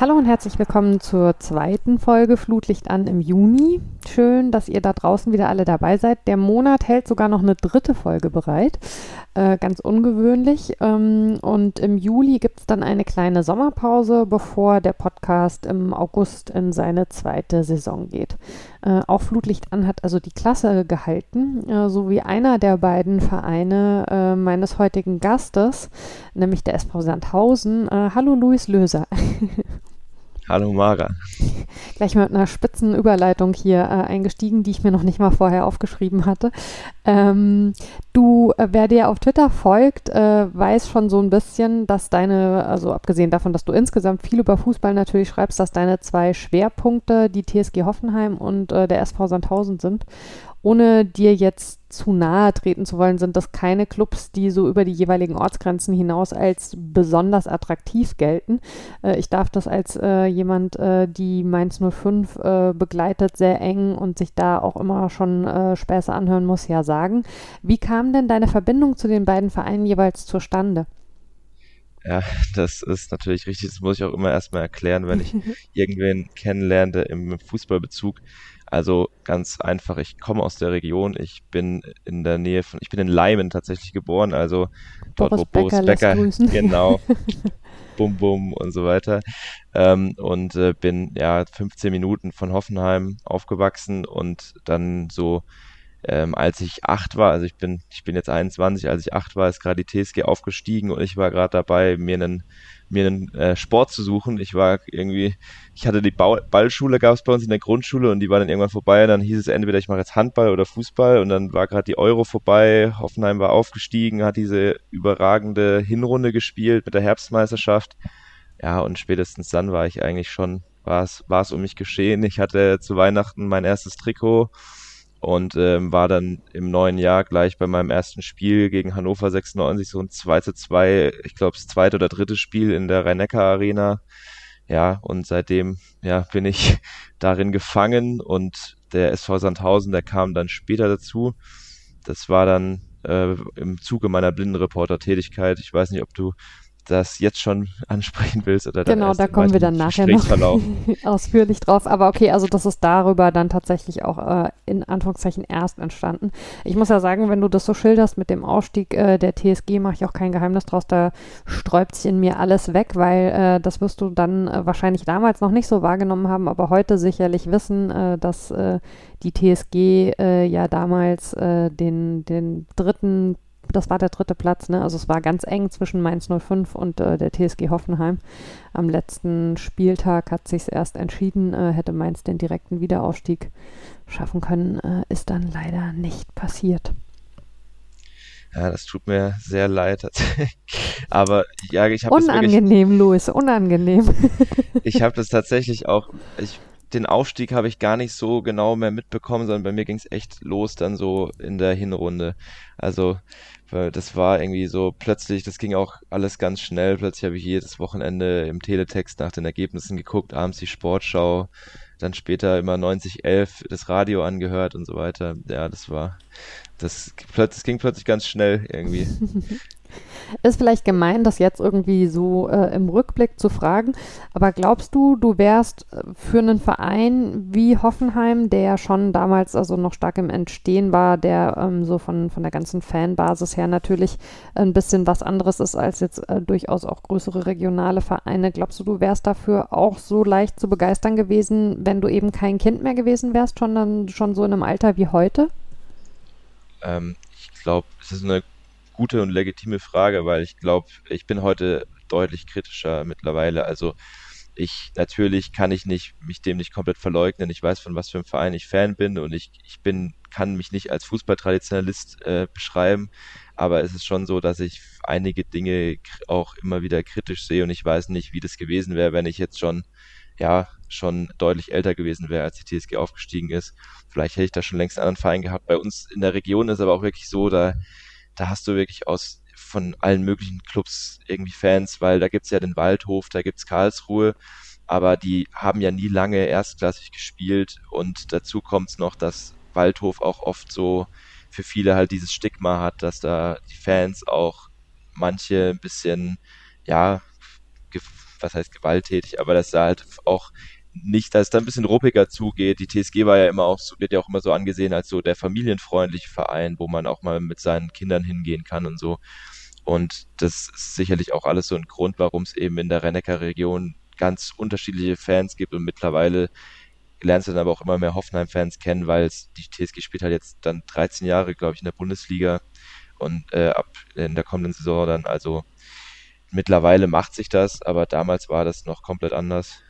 Hallo und herzlich willkommen zur zweiten Folge Flutlicht an im Juni. Schön, dass ihr da draußen wieder alle dabei seid. Der Monat hält sogar noch eine dritte Folge bereit. Äh, ganz ungewöhnlich. Ähm, und im Juli gibt es dann eine kleine Sommerpause, bevor der Podcast im August in seine zweite Saison geht. Äh, auch Flutlicht an hat also die Klasse gehalten, äh, so wie einer der beiden Vereine äh, meines heutigen Gastes, nämlich der SV Sandhausen. Äh, hallo Luis Löser. Hallo Mara. Gleich mit einer spitzen Überleitung hier äh, eingestiegen, die ich mir noch nicht mal vorher aufgeschrieben hatte. Ähm, du, äh, wer dir auf Twitter folgt, äh, weiß schon so ein bisschen, dass deine, also abgesehen davon, dass du insgesamt viel über Fußball natürlich schreibst, dass deine zwei Schwerpunkte die TSG Hoffenheim und äh, der SV Sandhausen sind ohne dir jetzt zu nahe treten zu wollen, sind das keine Clubs, die so über die jeweiligen Ortsgrenzen hinaus als besonders attraktiv gelten. Äh, ich darf das als äh, jemand, äh, die Mainz 05 äh, begleitet, sehr eng und sich da auch immer schon äh, Späße anhören muss, ja sagen. Wie kam denn deine Verbindung zu den beiden Vereinen jeweils zustande? Ja, das ist natürlich richtig. Das muss ich auch immer erstmal erklären, wenn ich irgendwen kennenlerne im Fußballbezug. Also ganz einfach, ich komme aus der Region, ich bin in der Nähe von, ich bin in Leimen tatsächlich geboren, also dort, Boris wo Boris Becker, genau, Bum Bum und so weiter. Ähm, und äh, bin ja 15 Minuten von Hoffenheim aufgewachsen und dann so, ähm, als ich acht war, also ich bin, ich bin jetzt 21, als ich acht war, ist gerade die TSG aufgestiegen und ich war gerade dabei, mir einen mir einen äh, Sport zu suchen. Ich war irgendwie, ich hatte die Bau Ballschule, gab es bei uns in der Grundschule und die war dann irgendwann vorbei. Dann hieß es entweder ich mache jetzt Handball oder Fußball und dann war gerade die Euro vorbei. Hoffenheim war aufgestiegen, hat diese überragende Hinrunde gespielt mit der Herbstmeisterschaft. Ja, und spätestens dann war ich eigentlich schon, war es um mich geschehen. Ich hatte zu Weihnachten mein erstes Trikot und ähm, war dann im neuen Jahr gleich bei meinem ersten Spiel gegen Hannover 96 so ein 2 zu 2, ich glaube das zweite oder dritte Spiel in der rhein Arena. Ja, und seitdem ja, bin ich darin gefangen und der SV Sandhausen, der kam dann später dazu. Das war dann äh, im Zuge meiner Blindenreporter-Tätigkeit. Ich weiß nicht, ob du das jetzt schon ansprechen willst oder dann Genau, da kommen wir dann nachher noch ausführlich drauf. Aber okay, also das ist darüber dann tatsächlich auch äh, in Anführungszeichen erst entstanden. Ich muss ja sagen, wenn du das so schilderst mit dem Ausstieg äh, der TSG, mache ich auch kein Geheimnis draus. Da sträubt sich in mir alles weg, weil äh, das wirst du dann äh, wahrscheinlich damals noch nicht so wahrgenommen haben, aber heute sicherlich wissen, äh, dass äh, die TSG ja damals den, den dritten das war der dritte Platz, ne? Also es war ganz eng zwischen Mainz 05 und äh, der TSG Hoffenheim. Am letzten Spieltag hat sich erst entschieden, äh, hätte Mainz den direkten Wiederaufstieg schaffen können, äh, ist dann leider nicht passiert. Ja, das tut mir sehr leid. Aber ja, ich habe unangenehm, Louis, unangenehm. ich habe das tatsächlich auch. Ich den Aufstieg habe ich gar nicht so genau mehr mitbekommen, sondern bei mir ging es echt los dann so in der Hinrunde. Also das war irgendwie so plötzlich, das ging auch alles ganz schnell. Plötzlich habe ich jedes Wochenende im Teletext nach den Ergebnissen geguckt, abends die Sportschau, dann später immer 9011 das Radio angehört und so weiter. Ja, das war, das, das ging plötzlich ganz schnell irgendwie. Ist vielleicht gemein, das jetzt irgendwie so äh, im Rückblick zu fragen, aber glaubst du, du wärst äh, für einen Verein wie Hoffenheim, der schon damals also noch stark im Entstehen war, der ähm, so von, von der ganzen Fanbasis her natürlich ein bisschen was anderes ist als jetzt äh, durchaus auch größere regionale Vereine, glaubst du, du wärst dafür auch so leicht zu begeistern gewesen, wenn du eben kein Kind mehr gewesen wärst, schon dann schon so in einem Alter wie heute? Ähm, ich glaube, es ist eine gute und legitime Frage, weil ich glaube, ich bin heute deutlich kritischer mittlerweile. Also ich natürlich kann ich nicht mich dem nicht komplett verleugnen. Ich weiß von was für einem Verein ich Fan bin und ich, ich bin kann mich nicht als Fußballtraditionalist äh, beschreiben, aber es ist schon so, dass ich einige Dinge auch immer wieder kritisch sehe und ich weiß nicht, wie das gewesen wäre, wenn ich jetzt schon ja schon deutlich älter gewesen wäre, als die TSG aufgestiegen ist. Vielleicht hätte ich da schon längst einen anderen Verein gehabt. Bei uns in der Region ist aber auch wirklich so, da da hast du wirklich aus von allen möglichen Clubs irgendwie Fans, weil da gibt's ja den Waldhof, da gibt's Karlsruhe, aber die haben ja nie lange erstklassig gespielt und dazu kommt's noch, dass Waldhof auch oft so für viele halt dieses Stigma hat, dass da die Fans auch manche ein bisschen, ja, was heißt gewalttätig, aber dass da halt auch nicht, dass es da ein bisschen ruppiger zugeht. Die TSG war ja immer auch, wird ja auch immer so angesehen als so der familienfreundliche Verein, wo man auch mal mit seinen Kindern hingehen kann und so. Und das ist sicherlich auch alles so ein Grund, warum es eben in der Rennecker Region ganz unterschiedliche Fans gibt und mittlerweile lernst du dann aber auch immer mehr Hoffenheim-Fans kennen, weil die TSG spielt halt jetzt dann 13 Jahre, glaube ich, in der Bundesliga und äh, ab in der kommenden Saison dann, also mittlerweile macht sich das, aber damals war das noch komplett anders.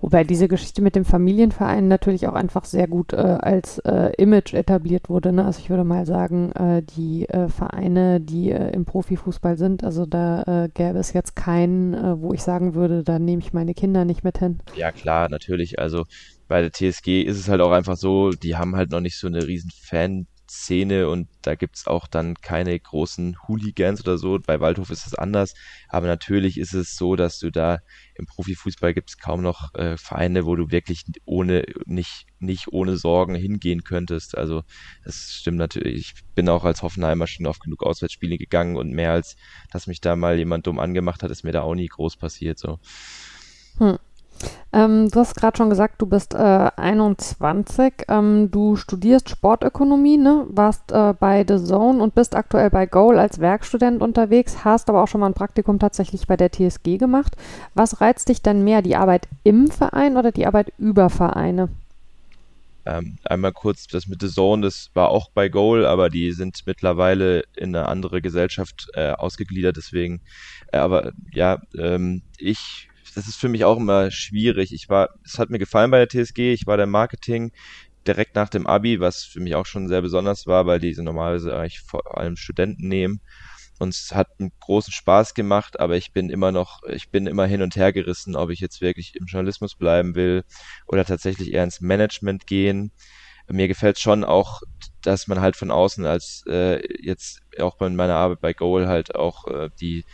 Wobei diese Geschichte mit dem Familienverein natürlich auch einfach sehr gut äh, als äh, Image etabliert wurde. Ne? Also ich würde mal sagen, äh, die äh, Vereine, die äh, im Profifußball sind, also da äh, gäbe es jetzt keinen, wo ich sagen würde, da nehme ich meine Kinder nicht mit hin. Ja klar, natürlich. Also bei der TSG ist es halt auch einfach so, die haben halt noch nicht so eine riesen Fan Szene und da gibt's auch dann keine großen Hooligans oder so. Bei Waldhof ist es anders, aber natürlich ist es so, dass du da im Profifußball gibt's kaum noch äh, Vereine, wo du wirklich ohne nicht nicht ohne Sorgen hingehen könntest. Also das stimmt natürlich. Ich bin auch als Hoffenheimer schon auf genug Auswärtsspiele gegangen und mehr als, dass mich da mal jemand dumm angemacht hat, ist mir da auch nie groß passiert. So. Hm. Ähm, du hast gerade schon gesagt, du bist äh, 21. Ähm, du studierst Sportökonomie, ne? warst äh, bei The Zone und bist aktuell bei Goal als Werkstudent unterwegs, hast aber auch schon mal ein Praktikum tatsächlich bei der TSG gemacht. Was reizt dich denn mehr, die Arbeit im Verein oder die Arbeit über Vereine? Ähm, einmal kurz, das mit The Zone, das war auch bei Goal, aber die sind mittlerweile in eine andere Gesellschaft äh, ausgegliedert, deswegen, äh, aber ja, ähm, ich das ist für mich auch immer schwierig. Ich war, es hat mir gefallen bei der TSG, ich war der Marketing direkt nach dem Abi, was für mich auch schon sehr besonders war, weil diese normalerweise eigentlich vor allem Studenten nehmen. Und es hat einen großen Spaß gemacht, aber ich bin immer noch, ich bin immer hin und her gerissen, ob ich jetzt wirklich im Journalismus bleiben will oder tatsächlich eher ins Management gehen. Mir gefällt schon auch, dass man halt von außen als äh, jetzt auch bei meiner Arbeit bei Goal halt auch äh, die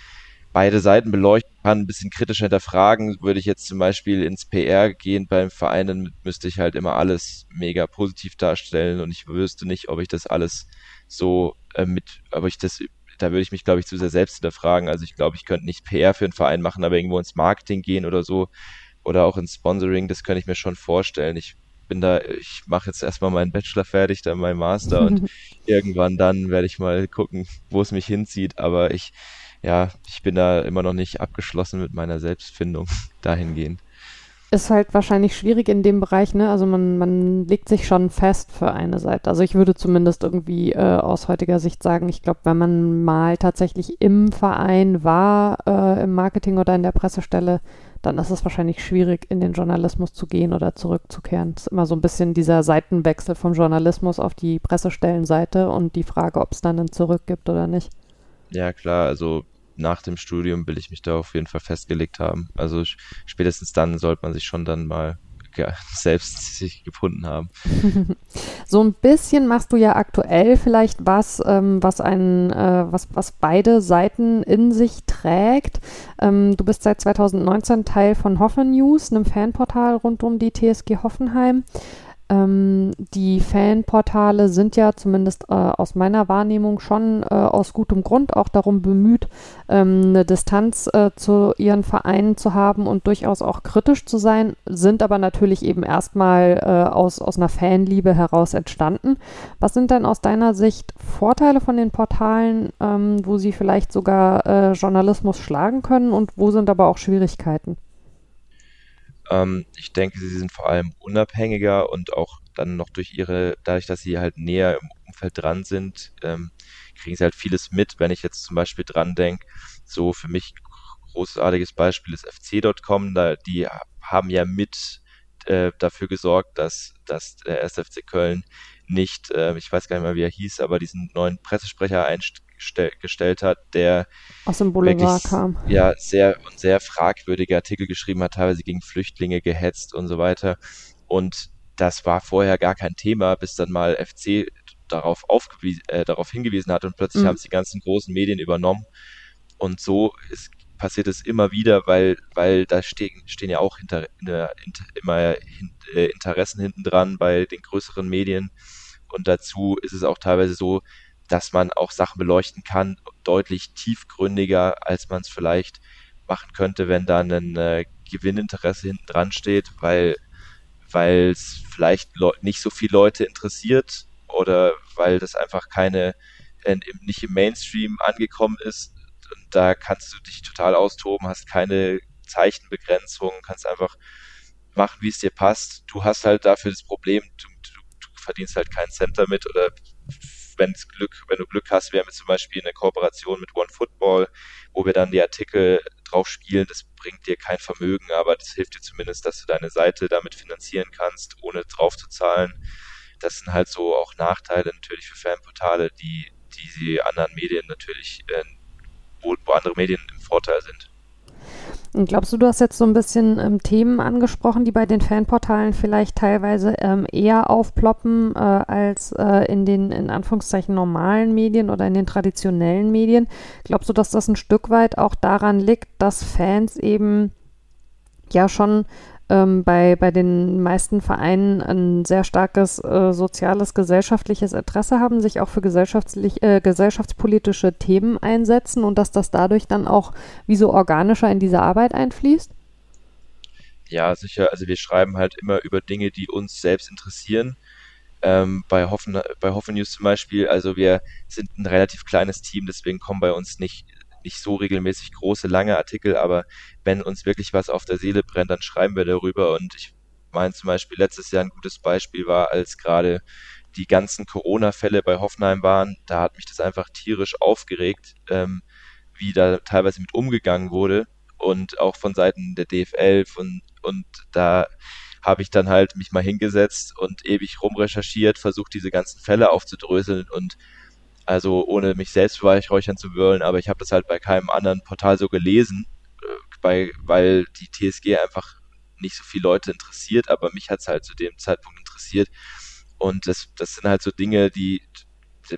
beide Seiten beleuchten kann, ein bisschen kritischer hinterfragen. Würde ich jetzt zum Beispiel ins PR gehen beim Verein, dann müsste ich halt immer alles mega positiv darstellen und ich wüsste nicht, ob ich das alles so äh, mit, ob ich das, da würde ich mich, glaube ich, zu sehr selbst hinterfragen. Also ich glaube, ich könnte nicht PR für einen Verein machen, aber irgendwo ins Marketing gehen oder so oder auch ins Sponsoring, das könnte ich mir schon vorstellen. Ich bin da, ich mache jetzt erstmal meinen Bachelor fertig, dann meinen Master und irgendwann dann werde ich mal gucken, wo es mich hinzieht. Aber ich, ja, ich bin da immer noch nicht abgeschlossen mit meiner Selbstfindung dahingehend. Ist halt wahrscheinlich schwierig in dem Bereich, ne? Also man, man legt sich schon fest für eine Seite. Also ich würde zumindest irgendwie äh, aus heutiger Sicht sagen, ich glaube, wenn man mal tatsächlich im Verein war, äh, im Marketing oder in der Pressestelle, dann ist es wahrscheinlich schwierig, in den Journalismus zu gehen oder zurückzukehren. Es ist immer so ein bisschen dieser Seitenwechsel vom Journalismus auf die Pressestellenseite und die Frage, ob es dann einen Zurück gibt oder nicht. Ja, klar, also nach dem Studium will ich mich da auf jeden Fall festgelegt haben. Also spätestens dann sollte man sich schon dann mal ja, selbst sich gefunden haben. So ein bisschen machst du ja aktuell vielleicht was, ähm, was ein, äh, was, was beide Seiten in sich trägt. Ähm, du bist seit 2019 Teil von Hoffen News, einem Fanportal rund um die TSG Hoffenheim. Ähm, die Fanportale sind ja zumindest äh, aus meiner Wahrnehmung schon äh, aus gutem Grund auch darum bemüht, ähm, eine Distanz äh, zu ihren Vereinen zu haben und durchaus auch kritisch zu sein, sind aber natürlich eben erstmal äh, aus, aus einer Fanliebe heraus entstanden. Was sind denn aus deiner Sicht Vorteile von den Portalen, ähm, wo sie vielleicht sogar äh, Journalismus schlagen können und wo sind aber auch Schwierigkeiten? Ähm, ich denke, sie sind vor allem unabhängiger und auch dann noch durch ihre, dadurch, dass sie halt näher im Umfeld dran sind, ähm, kriegen sie halt vieles mit. Wenn ich jetzt zum Beispiel dran denke, so für mich großartiges Beispiel ist FC.com, da, die haben ja mit äh, dafür gesorgt, dass, dass der SFC Köln nicht, äh, ich weiß gar nicht mehr, wie er hieß, aber diesen neuen Pressesprecher eingestellt hat, der aus dem Boulevard kam. Ja, sehr und sehr fragwürdige Artikel geschrieben hat, teilweise gegen Flüchtlinge gehetzt und so weiter. Und das war vorher gar kein Thema, bis dann mal FC darauf, äh, darauf hingewiesen hat und plötzlich mhm. haben es die ganzen großen Medien übernommen. Und so ist, passiert es immer wieder, weil, weil da stehen, stehen ja auch hinter, hinter, immer hin, äh, Interessen hinten dran bei den größeren Medien. Und dazu ist es auch teilweise so, dass man auch Sachen beleuchten kann, deutlich tiefgründiger, als man es vielleicht machen könnte, wenn da ein äh, Gewinninteresse hinten dran steht, weil weil es vielleicht nicht so viele Leute interessiert oder weil das einfach keine äh, nicht im Mainstream angekommen ist und da kannst du dich total austoben, hast keine Zeichenbegrenzung, kannst einfach machen, wie es dir passt. Du hast halt dafür das Problem, du, du, du verdienst halt keinen Cent damit oder wenn Glück, wenn du Glück hast, wir haben zum Beispiel eine Kooperation mit OneFootball, wo wir dann die Artikel drauf spielen. Das bringt dir kein Vermögen, aber das hilft dir zumindest, dass du deine Seite damit finanzieren kannst, ohne drauf zu zahlen. Das sind halt so auch Nachteile natürlich für Fanportale, die, die die anderen Medien natürlich, äh, wo, wo andere Medien im Vorteil sind. Glaubst du, du hast jetzt so ein bisschen ähm, Themen angesprochen, die bei den Fanportalen vielleicht teilweise ähm, eher aufploppen äh, als äh, in den in Anführungszeichen normalen Medien oder in den traditionellen Medien? Glaubst du, dass das ein Stück weit auch daran liegt, dass Fans eben ja schon ähm, bei, bei den meisten Vereinen ein sehr starkes äh, soziales, gesellschaftliches Interesse haben, sich auch für gesellschaftlich, äh, gesellschaftspolitische Themen einsetzen und dass das dadurch dann auch wie so organischer in diese Arbeit einfließt? Ja, sicher. Also wir schreiben halt immer über Dinge, die uns selbst interessieren. Ähm, bei, Hoffen, bei Hoffen News zum Beispiel, also wir sind ein relativ kleines Team, deswegen kommen bei uns nicht nicht so regelmäßig große, lange Artikel, aber wenn uns wirklich was auf der Seele brennt, dann schreiben wir darüber. Und ich meine zum Beispiel, letztes Jahr ein gutes Beispiel war, als gerade die ganzen Corona-Fälle bei Hoffenheim waren, da hat mich das einfach tierisch aufgeregt, ähm, wie da teilweise mit umgegangen wurde und auch von Seiten der DFL von, und da habe ich dann halt mich mal hingesetzt und ewig rumrecherchiert, versucht diese ganzen Fälle aufzudröseln und also ohne mich selbst beweihräuchern zu wollen, aber ich habe das halt bei keinem anderen Portal so gelesen, äh, bei, weil die TSG einfach nicht so viele Leute interessiert, aber mich hat es halt zu dem Zeitpunkt interessiert. Und das, das sind halt so Dinge, die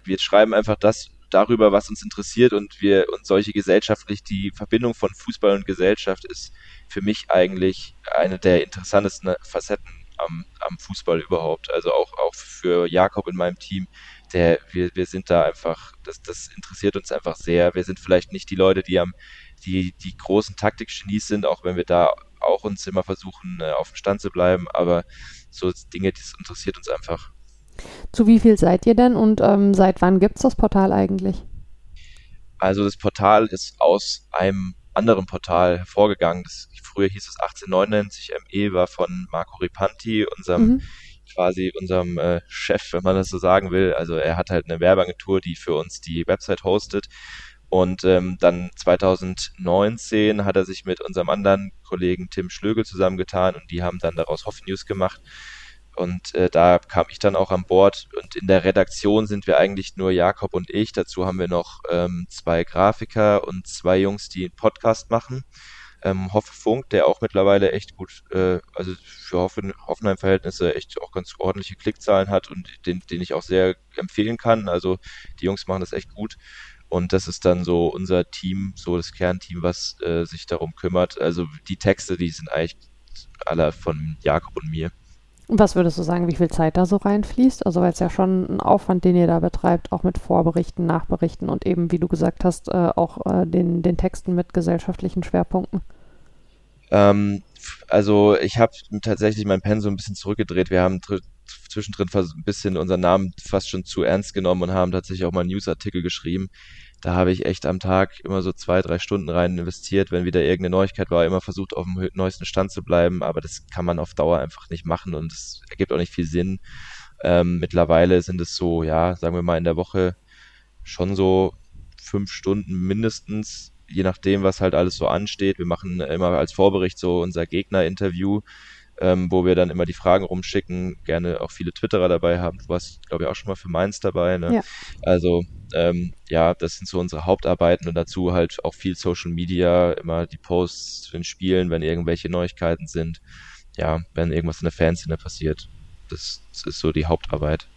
wir schreiben einfach das darüber, was uns interessiert und wir und solche gesellschaftlich die Verbindung von Fußball und Gesellschaft ist für mich eigentlich eine der interessantesten Facetten am, am Fußball überhaupt. Also auch, auch für Jakob in meinem Team der, wir, wir sind da einfach, das, das interessiert uns einfach sehr. Wir sind vielleicht nicht die Leute, die am, die, die großen Taktikgenies sind, auch wenn wir da auch uns immer versuchen, äh, auf dem Stand zu bleiben, aber so Dinge, das interessiert uns einfach. Zu wie viel seid ihr denn und ähm, seit wann gibt es das Portal eigentlich? Also das Portal ist aus einem anderen Portal hervorgegangen. Das, früher hieß es 1899 ME, war von Marco Ripanti, unserem mhm quasi unserem äh, Chef, wenn man das so sagen will. Also er hat halt eine Werbeagentur, die für uns die Website hostet. Und ähm, dann 2019 hat er sich mit unserem anderen Kollegen Tim Schlögel zusammengetan und die haben dann daraus Hoffe News gemacht. Und äh, da kam ich dann auch an Bord und in der Redaktion sind wir eigentlich nur Jakob und ich. Dazu haben wir noch ähm, zwei Grafiker und zwei Jungs, die einen Podcast machen ähm, Hoffe Funk, der auch mittlerweile echt gut, äh, also für Hoffen, Hoffenheim-Verhältnisse echt auch ganz ordentliche Klickzahlen hat und den, den ich auch sehr empfehlen kann. Also die Jungs machen das echt gut. Und das ist dann so unser Team, so das Kernteam, was äh, sich darum kümmert. Also die Texte, die sind eigentlich alle von Jakob und mir. Was würdest du sagen, wie viel Zeit da so reinfließt? Also weil es ja schon ein Aufwand, den ihr da betreibt, auch mit Vorberichten, Nachberichten und eben, wie du gesagt hast, äh, auch äh, den, den Texten mit gesellschaftlichen Schwerpunkten. Ähm, also ich habe tatsächlich mein Pensum ein bisschen zurückgedreht. Wir haben zwischendrin ein bisschen unseren Namen fast schon zu ernst genommen und haben tatsächlich auch mal Newsartikel geschrieben da habe ich echt am Tag immer so zwei, drei Stunden rein investiert, wenn wieder irgendeine Neuigkeit war, immer versucht, auf dem neuesten Stand zu bleiben, aber das kann man auf Dauer einfach nicht machen und es ergibt auch nicht viel Sinn. Ähm, mittlerweile sind es so, ja, sagen wir mal in der Woche schon so fünf Stunden mindestens, je nachdem, was halt alles so ansteht. Wir machen immer als Vorbericht so unser Gegner-Interview, ähm, wo wir dann immer die Fragen rumschicken, gerne auch viele Twitterer dabei haben. Du warst, glaube ich, auch schon mal für Mainz dabei. Ne? Ja. Also ähm, ja, das sind so unsere Hauptarbeiten und dazu halt auch viel Social Media, immer die Posts zu den Spielen, wenn irgendwelche Neuigkeiten sind. Ja, wenn irgendwas in der Fanszene passiert. Das, das ist so die Hauptarbeit.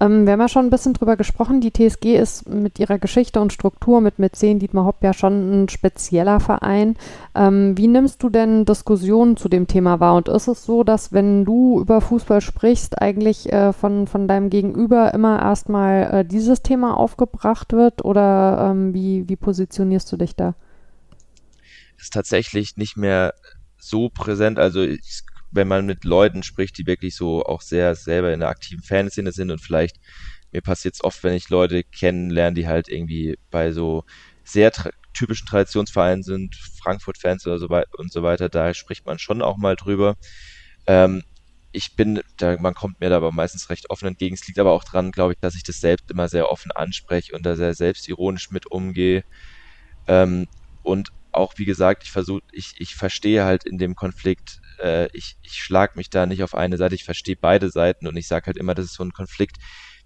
Ähm, wir haben ja schon ein bisschen drüber gesprochen. Die TSG ist mit ihrer Geschichte und Struktur mit Mäzen Dietmar Hopp ja schon ein spezieller Verein. Ähm, wie nimmst du denn Diskussionen zu dem Thema wahr? Und ist es so, dass wenn du über Fußball sprichst, eigentlich äh, von, von deinem Gegenüber immer erstmal äh, dieses Thema aufgebracht wird? Oder ähm, wie, wie positionierst du dich da? Ist tatsächlich nicht mehr so präsent. Also ich wenn man mit Leuten spricht, die wirklich so auch sehr selber in der aktiven Fanszene sind und vielleicht, mir passiert es oft, wenn ich Leute kennenlerne, die halt irgendwie bei so sehr tra typischen Traditionsvereinen sind, Frankfurt-Fans oder so weiter und so weiter, da spricht man schon auch mal drüber. Ähm, ich bin, da, man kommt mir da aber meistens recht offen entgegen. Es liegt aber auch dran, glaube ich, dass ich das selbst immer sehr offen anspreche und da sehr selbstironisch mit umgehe. Ähm, und auch, wie gesagt, ich versuche, ich, ich verstehe halt in dem Konflikt äh, ich, ich schlag mich da nicht auf eine Seite, ich verstehe beide Seiten und ich sage halt immer, das ist so ein Konflikt,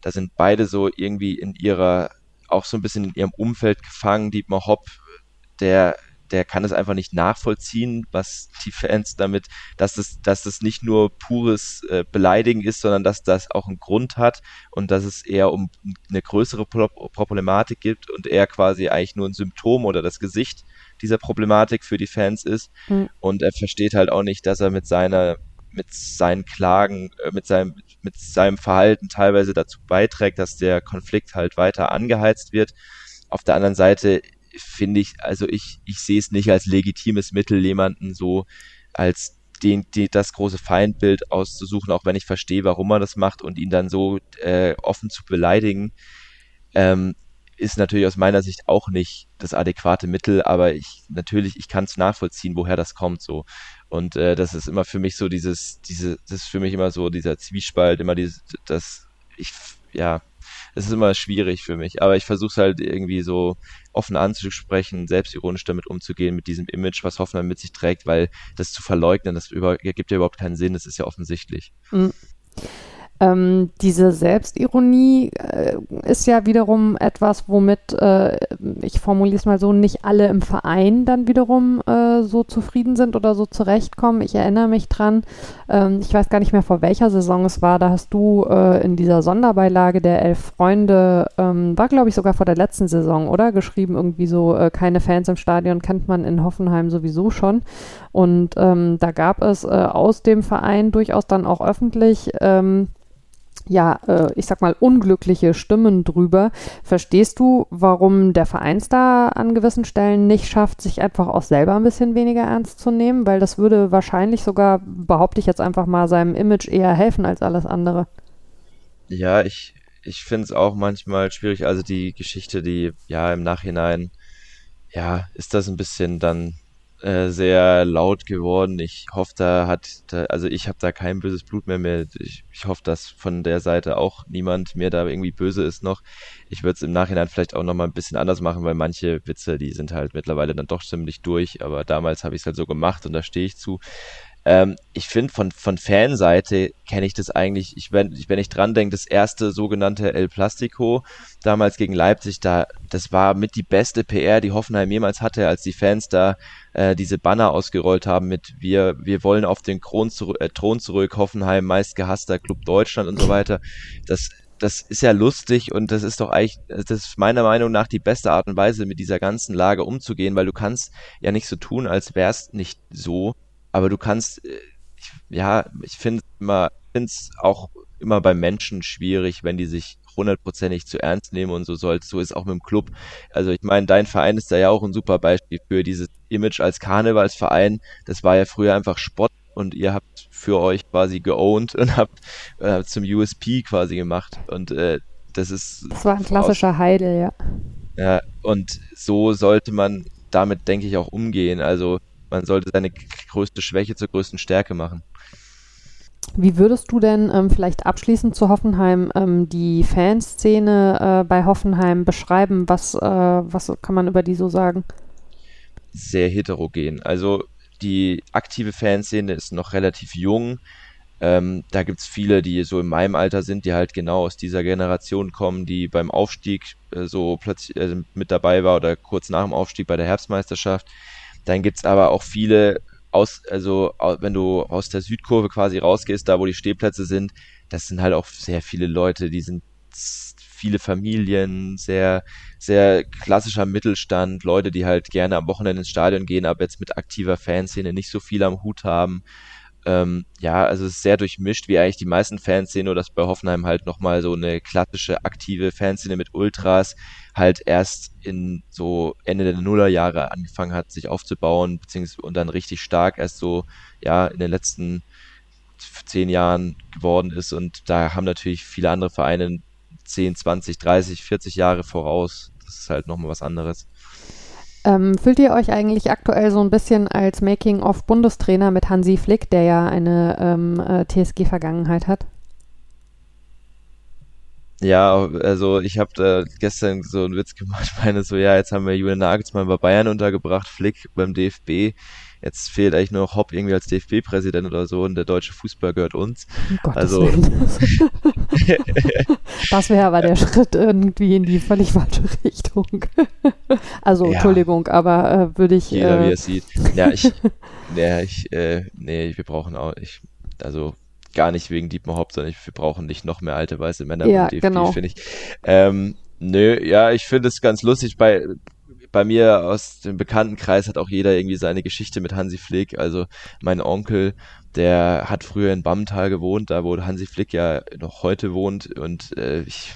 da sind beide so irgendwie in ihrer, auch so ein bisschen in ihrem Umfeld gefangen. Dietmar Hopp, der der kann es einfach nicht nachvollziehen, was die Fans damit, dass es, dass es nicht nur pures äh, Beleidigen ist, sondern dass das auch einen Grund hat und dass es eher um eine größere Pro Problematik gibt und er quasi eigentlich nur ein Symptom oder das Gesicht dieser Problematik für die Fans ist. Mhm. Und er versteht halt auch nicht, dass er mit seiner, mit seinen Klagen, äh, mit seinem, mit seinem Verhalten teilweise dazu beiträgt, dass der Konflikt halt weiter angeheizt wird. Auf der anderen Seite finde ich, also ich, ich sehe es nicht als legitimes Mittel, jemanden so als den, die, das große Feindbild auszusuchen, auch wenn ich verstehe, warum er das macht und ihn dann so äh, offen zu beleidigen. Ähm, ist natürlich aus meiner Sicht auch nicht das adäquate Mittel, aber ich natürlich, ich kann es nachvollziehen, woher das kommt so. Und äh, das ist immer für mich so dieses, diese, das ist für mich immer so dieser Zwiespalt, immer dieses, das, ich, ja, es ist immer schwierig für mich, aber ich versuche es halt irgendwie so offen anzusprechen, selbstironisch damit umzugehen, mit diesem Image, was Hoffenheim mit sich trägt, weil das zu verleugnen, das über, gibt ja überhaupt keinen Sinn, das ist ja offensichtlich. Mhm. Ähm, diese Selbstironie äh, ist ja wiederum etwas, womit, äh, ich formuliere es mal so, nicht alle im Verein dann wiederum äh, so zufrieden sind oder so zurechtkommen. Ich erinnere mich dran, ähm, ich weiß gar nicht mehr vor welcher Saison es war, da hast du äh, in dieser Sonderbeilage der Elf Freunde, ähm, war glaube ich sogar vor der letzten Saison, oder? Geschrieben irgendwie so, äh, keine Fans im Stadion kennt man in Hoffenheim sowieso schon. Und ähm, da gab es äh, aus dem Verein durchaus dann auch öffentlich ähm, ja, äh, ich sag mal, unglückliche Stimmen drüber. Verstehst du, warum der Vereinsstar an gewissen Stellen nicht schafft, sich einfach auch selber ein bisschen weniger ernst zu nehmen? Weil das würde wahrscheinlich sogar, behaupte ich jetzt einfach mal, seinem Image eher helfen als alles andere. Ja, ich, ich finde es auch manchmal schwierig. Also die Geschichte, die ja im Nachhinein, ja, ist das ein bisschen dann äh, sehr laut geworden. Ich hoffe, da hat, da, also ich habe da kein böses Blut mehr mehr. Ich, ich hoffe, dass von der Seite auch niemand mehr da irgendwie böse ist noch. Ich würde es im Nachhinein vielleicht auch nochmal ein bisschen anders machen, weil manche Witze, die sind halt mittlerweile dann doch ziemlich durch. Aber damals habe ich es halt so gemacht und da stehe ich zu. Ähm, ich finde, von, von Fanseite kenne ich das eigentlich, ich, wenn, wenn ich dran denke, das erste sogenannte El Plastico, damals gegen Leipzig, da, das war mit die beste PR, die Hoffenheim jemals hatte, als die Fans da äh, diese Banner ausgerollt haben mit wir, wir wollen auf den Kron zurück, äh, Thron zurück, Hoffenheim, meist gehasster Club Deutschland und so weiter. Das, das ist ja lustig und das ist doch eigentlich, das ist meiner Meinung nach die beste Art und Weise, mit dieser ganzen Lage umzugehen, weil du kannst ja nicht so tun, als wär's nicht so aber du kannst, äh, ja, ich finde immer, finde es auch immer bei Menschen schwierig, wenn die sich hundertprozentig zu ernst nehmen und so soll so ist auch mit dem Club. Also ich meine, dein Verein ist da ja auch ein super Beispiel für dieses Image als Karnevalsverein. Das war ja früher einfach Spott und ihr habt für euch quasi geowned und habt äh, zum USP quasi gemacht und äh, das ist das war ein klassischer Heidel, ja. Ja, und so sollte man damit denke ich auch umgehen. Also man sollte seine größte Schwäche zur größten Stärke machen. Wie würdest du denn ähm, vielleicht abschließend zu Hoffenheim ähm, die Fanszene äh, bei Hoffenheim beschreiben? Was, äh, was kann man über die so sagen? Sehr heterogen. Also die aktive Fanszene ist noch relativ jung. Ähm, da gibt es viele, die so in meinem Alter sind, die halt genau aus dieser Generation kommen, die beim Aufstieg äh, so plötzlich äh, mit dabei war oder kurz nach dem Aufstieg bei der Herbstmeisterschaft. Dann gibt es aber auch viele aus, also wenn du aus der Südkurve quasi rausgehst, da wo die Stehplätze sind, das sind halt auch sehr viele Leute, die sind viele Familien, sehr, sehr klassischer Mittelstand, Leute, die halt gerne am Wochenende ins Stadion gehen, aber jetzt mit aktiver Fanszene nicht so viel am Hut haben. Ähm, ja, also es ist sehr durchmischt, wie eigentlich die meisten Fanszene, nur dass bei Hoffenheim halt nochmal so eine klassische aktive Fanszene mit Ultras halt erst in so Ende der Nullerjahre angefangen hat, sich aufzubauen, beziehungsweise und dann richtig stark erst so, ja, in den letzten zehn Jahren geworden ist und da haben natürlich viele andere Vereine 10, 20, 30, 40 Jahre voraus. Das ist halt nochmal was anderes. Ähm, fühlt ihr euch eigentlich aktuell so ein bisschen als Making-of-Bundestrainer mit Hansi Flick, der ja eine ähm, äh, TSG-Vergangenheit hat? Ja, also ich habe gestern so einen Witz gemacht, meine so, ja, jetzt haben wir Julian Nagelsmann bei Bayern untergebracht, Flick beim DFB. Jetzt fehlt eigentlich nur noch Hopp irgendwie als DFB-Präsident oder so und der deutsche Fußball gehört uns. Um also das wäre aber der Schritt irgendwie in die völlig falsche Richtung. also ja. Entschuldigung, aber äh, würde ich. Jeder äh, wie es sieht. Ja, ich, ja, ich, äh, nee, wir brauchen auch, ich, also gar nicht wegen Dietmar Hopp, sondern wir brauchen nicht noch mehr alte weiße Männer ja, DFB, genau. finde ich. Ähm, nö, ja, ich finde es ganz lustig bei bei mir aus dem Bekanntenkreis hat auch jeder irgendwie seine Geschichte mit Hansi Flick. Also mein Onkel, der hat früher in Bammental gewohnt, da wo Hansi Flick ja noch heute wohnt und äh, ich,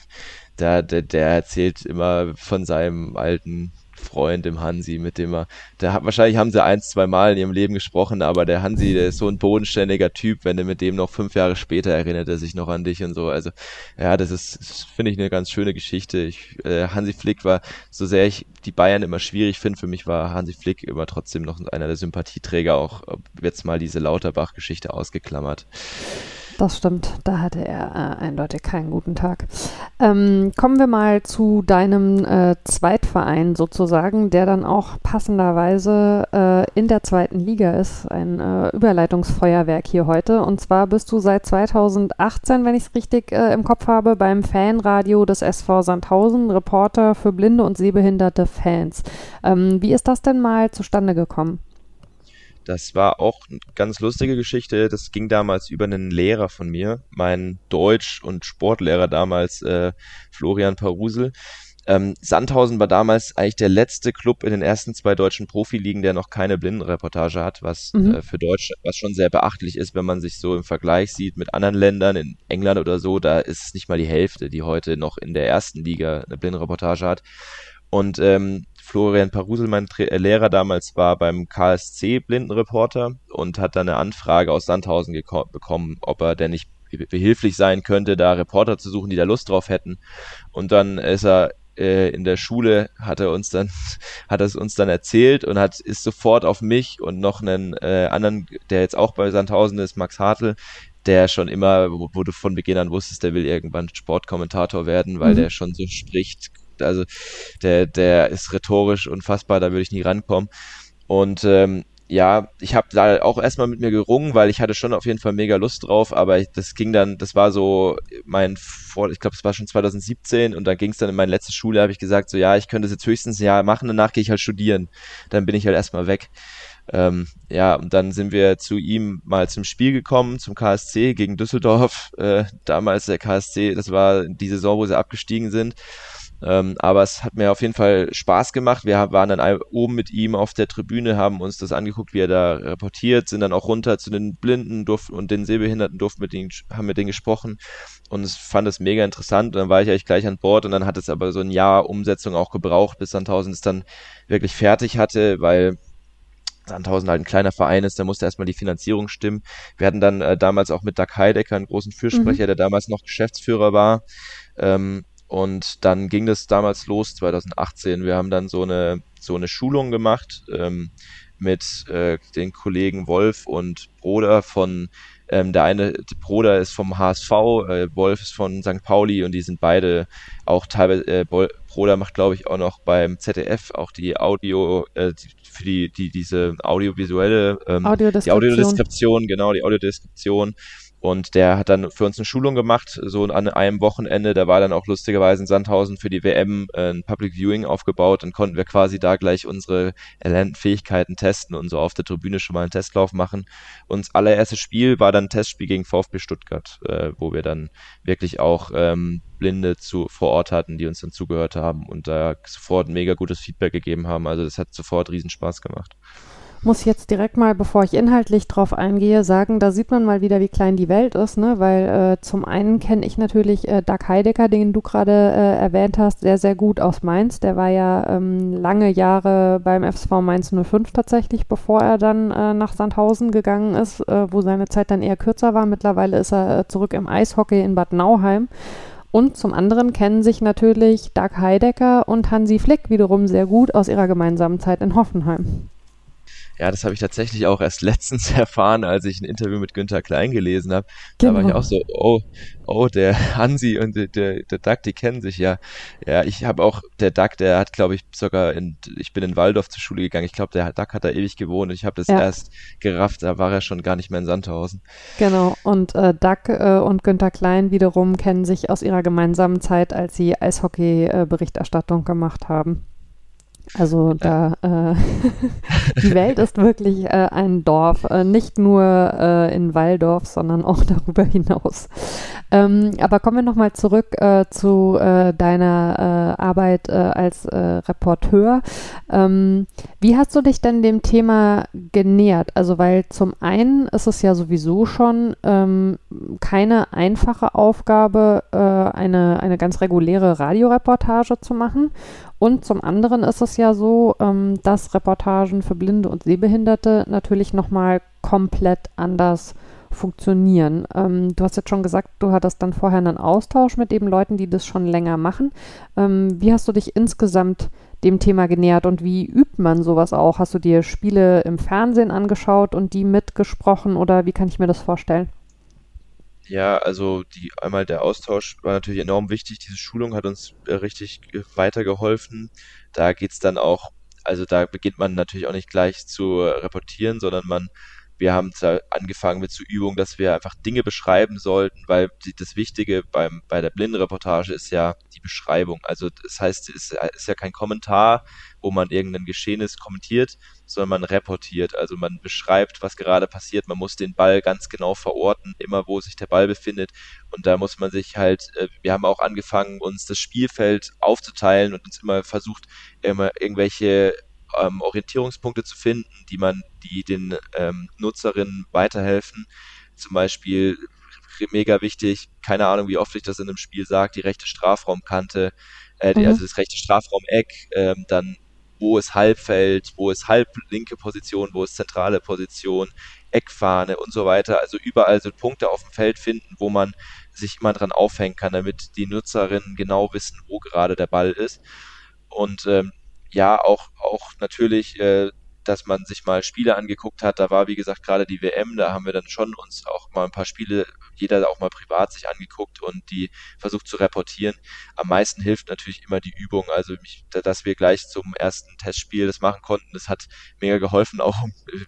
der, der, der erzählt immer von seinem alten Freund, dem Hansi, mit dem er, der hat, wahrscheinlich haben sie ein, zwei Mal in ihrem Leben gesprochen, aber der Hansi, der ist so ein bodenständiger Typ, wenn du mit dem noch fünf Jahre später erinnert er sich noch an dich und so. Also, ja, das ist, finde ich, eine ganz schöne Geschichte. Ich, äh, Hansi Flick war, so sehr ich die Bayern immer schwierig finde, für mich war Hansi Flick immer trotzdem noch einer der Sympathieträger, auch jetzt mal diese Lauterbach-Geschichte ausgeklammert. Das stimmt, da hatte er äh, eindeutig keinen guten Tag. Ähm, kommen wir mal zu deinem äh, Zweitverein sozusagen, der dann auch passenderweise äh, in der zweiten Liga ist. Ein äh, Überleitungsfeuerwerk hier heute. Und zwar bist du seit 2018, wenn ich es richtig äh, im Kopf habe, beim Fanradio des SV Sandhausen, Reporter für blinde und sehbehinderte Fans. Ähm, wie ist das denn mal zustande gekommen? Das war auch eine ganz lustige Geschichte. Das ging damals über einen Lehrer von mir, mein Deutsch- und Sportlehrer damals, äh, Florian Parusel. Ähm, Sandhausen war damals eigentlich der letzte Club in den ersten zwei deutschen Profiligen, der noch keine Blindenreportage hat, was mhm. äh, für Deutsch, was schon sehr beachtlich ist, wenn man sich so im Vergleich sieht mit anderen Ländern, in England oder so, da ist es nicht mal die Hälfte, die heute noch in der ersten Liga eine Blindenreportage hat. Und ähm, Florian Parusel, mein Tra äh, Lehrer damals, war beim KSC Blindenreporter und hat dann eine Anfrage aus Sandhausen bekommen, ob er denn nicht behilflich sein könnte, da Reporter zu suchen, die da Lust drauf hätten. Und dann ist er äh, in der Schule, hat er uns dann, hat er es uns dann erzählt und hat ist sofort auf mich und noch einen äh, anderen, der jetzt auch bei Sandhausen ist, Max Hartl, der schon immer, wo, wo, du von Beginn an wusstest, der will irgendwann Sportkommentator werden, weil mhm. der schon so spricht, also der, der ist rhetorisch unfassbar, da würde ich nie rankommen. Und ähm, ja, ich habe da auch erstmal mit mir gerungen, weil ich hatte schon auf jeden Fall mega Lust drauf, aber ich, das ging dann, das war so mein Vor, ich glaube, es war schon 2017 und dann ging es dann in meine letzte Schule, habe ich gesagt, so ja, ich könnte es jetzt höchstens ein Jahr machen, danach gehe ich halt studieren. Dann bin ich halt erstmal weg. Ähm, ja, und dann sind wir zu ihm mal zum Spiel gekommen, zum KSC gegen Düsseldorf. Äh, damals der KSC, das war die Saison, wo sie abgestiegen sind. Ähm, aber es hat mir auf jeden Fall Spaß gemacht. Wir waren dann oben mit ihm auf der Tribüne, haben uns das angeguckt, wie er da reportiert, sind dann auch runter zu den Blinden durften, und den Sehbehinderten, durften mit denen, haben mit denen gesprochen und es fand es mega interessant. Und dann war ich eigentlich gleich an Bord und dann hat es aber so ein Jahr Umsetzung auch gebraucht, bis Sandhausen es dann wirklich fertig hatte, weil Sandhausen halt ein kleiner Verein ist, da musste erstmal die Finanzierung stimmen. Wir hatten dann äh, damals auch mit Doug Heidecker einen großen Fürsprecher, mhm. der damals noch Geschäftsführer war. Ähm, und dann ging das damals los, 2018. Wir haben dann so eine, so eine Schulung gemacht ähm, mit äh, den Kollegen Wolf und Broder von Ähm, der eine Bruder ist vom HSV, äh, Wolf ist von St. Pauli und die sind beide auch teilweise, äh, Bruder macht glaube ich auch noch beim ZDF auch die Audio, äh, die, für die, die diese audiovisuelle ähm, Audiodeskription. die Audiodeskription, genau, die Audiodeskription und der hat dann für uns eine Schulung gemacht, so an einem Wochenende. Da war dann auch lustigerweise in Sandhausen für die WM äh, ein Public Viewing aufgebaut. Dann konnten wir quasi da gleich unsere erlernten Fähigkeiten testen und so auf der Tribüne schon mal einen Testlauf machen. Und das allererstes Spiel war dann ein Testspiel gegen VfB Stuttgart, äh, wo wir dann wirklich auch ähm, Blinde zu, vor Ort hatten, die uns dann zugehört haben und da sofort mega gutes Feedback gegeben haben. Also das hat sofort riesen Spaß gemacht muss jetzt direkt mal, bevor ich inhaltlich drauf eingehe, sagen, da sieht man mal wieder, wie klein die Welt ist, ne? Weil äh, zum einen kenne ich natürlich äh, Doug Heidecker, den du gerade äh, erwähnt hast, sehr, sehr gut aus Mainz. Der war ja ähm, lange Jahre beim FSV Mainz 05 tatsächlich, bevor er dann äh, nach Sandhausen gegangen ist, äh, wo seine Zeit dann eher kürzer war. Mittlerweile ist er äh, zurück im Eishockey in Bad Nauheim. Und zum anderen kennen sich natürlich Doug Heidecker und Hansi Flick wiederum sehr gut aus ihrer gemeinsamen Zeit in Hoffenheim. Ja, das habe ich tatsächlich auch erst letztens erfahren, als ich ein Interview mit Günther Klein gelesen habe. Genau. Da war ich genau. auch so, oh, oh, der Hansi und der, der, der Duck, die kennen sich ja. Ja, ich habe auch, der Duck, der hat, glaube ich, sogar in, ich bin in Waldorf zur Schule gegangen. Ich glaube, der Duck hat da ewig gewohnt und ich habe das ja. erst gerafft, da war er schon gar nicht mehr in Sandhausen. Genau, und äh, Duck äh, und Günther Klein wiederum kennen sich aus ihrer gemeinsamen Zeit, als sie Eishockey-Berichterstattung äh, gemacht haben. Also da äh, die Welt ist wirklich äh, ein Dorf, äh, nicht nur äh, in Walldorf, sondern auch darüber hinaus. Ähm, aber kommen wir nochmal zurück äh, zu äh, deiner Arbeit als Reporteur. Ähm, wie hast du dich denn dem Thema genähert? Also weil zum einen ist es ja sowieso schon ähm, keine einfache Aufgabe, eine, eine ganz reguläre Radioreportage zu machen. Und zum anderen ist es ja so, ähm, dass Reportagen für Blinde und Sehbehinderte natürlich nochmal komplett anders funktionieren. Ähm, du hast jetzt schon gesagt, du hattest dann vorher einen Austausch mit eben Leuten, die das schon länger machen. Ähm, wie hast du dich insgesamt dem Thema genähert und wie übt man sowas auch? Hast du dir Spiele im Fernsehen angeschaut und die mitgesprochen oder wie kann ich mir das vorstellen? Ja, also die einmal der Austausch war natürlich enorm wichtig. Diese Schulung hat uns äh, richtig weitergeholfen. Da geht's dann auch, also da beginnt man natürlich auch nicht gleich zu reportieren, sondern man wir haben angefangen mit so Übungen, dass wir einfach Dinge beschreiben sollten, weil das Wichtige beim, bei der Blindenreportage ist ja die Beschreibung. Also das heißt, es ist ja kein Kommentar, wo man irgendein Geschehnis kommentiert, sondern man reportiert. Also man beschreibt, was gerade passiert. Man muss den Ball ganz genau verorten, immer wo sich der Ball befindet. Und da muss man sich halt, äh, wir haben auch angefangen, uns das Spielfeld aufzuteilen und uns immer versucht, immer irgendwelche ähm, Orientierungspunkte zu finden, die man, die den ähm, Nutzerinnen weiterhelfen. Zum Beispiel mega wichtig, keine Ahnung, wie oft ich das in einem Spiel sage, die rechte Strafraumkante, äh, mhm. also das rechte Strafraumeck, ähm, dann wo ist Halbfeld, wo ist halblinke Position, wo ist zentrale Position, Eckfahne und so weiter. Also überall so Punkte auf dem Feld finden, wo man sich immer dran aufhängen kann, damit die Nutzerinnen genau wissen, wo gerade der Ball ist. Und ähm, ja, auch, auch natürlich, äh, dass man sich mal Spiele angeguckt hat. Da war, wie gesagt, gerade die WM, da haben wir dann schon uns auch mal ein paar Spiele, jeder auch mal privat sich angeguckt und die versucht zu reportieren. Am meisten hilft natürlich immer die Übung. Also, mich, dass wir gleich zum ersten Testspiel das machen konnten, das hat mega geholfen. Auch,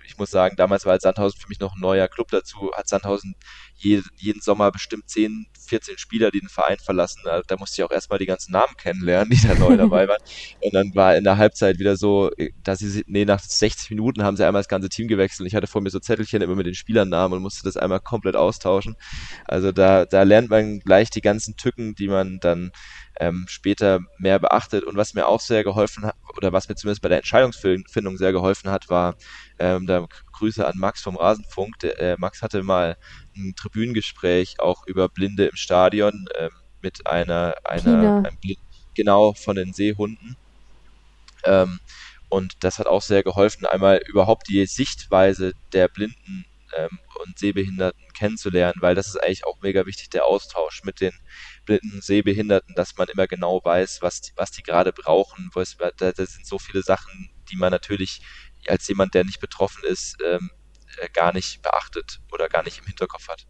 ich muss sagen, damals war halt Sandhausen für mich noch ein neuer Club dazu, hat Sandhausen jeden, jeden Sommer bestimmt 10, 14 Spieler, die den Verein verlassen. Da, da musste ich auch erstmal die ganzen Namen kennenlernen, die da neu dabei waren. Und dann war in der Halbzeit wieder so, dass sie, nee, nach 60 Minuten haben sie einmal das ganze Team gewechselt. Ich hatte vor mir so Zettelchen immer mit den Spielernamen und musste das einmal komplett austauschen. Also da, da lernt man gleich die ganzen Tücken, die man dann ähm, später mehr beachtet. Und was mir auch sehr geholfen hat, oder was mir zumindest bei der Entscheidungsfindung sehr geholfen hat, war, ähm, da Grüße an Max vom Rasenfunk. Der, äh, Max hatte mal ein Tribünengespräch auch über Blinde im Stadion äh, mit einer, einer Blind, genau von den Seehunden. Ähm, und das hat auch sehr geholfen, einmal überhaupt die Sichtweise der Blinden ähm, und Sehbehinderten kennenzulernen, weil das ist eigentlich auch mega wichtig, der Austausch mit den blinden Sehbehinderten, dass man immer genau weiß, was die, was die gerade brauchen. Da, da sind so viele Sachen, die man natürlich als jemand, der nicht betroffen ist, ähm, äh, gar nicht beachtet oder gar nicht im Hinterkopf hat.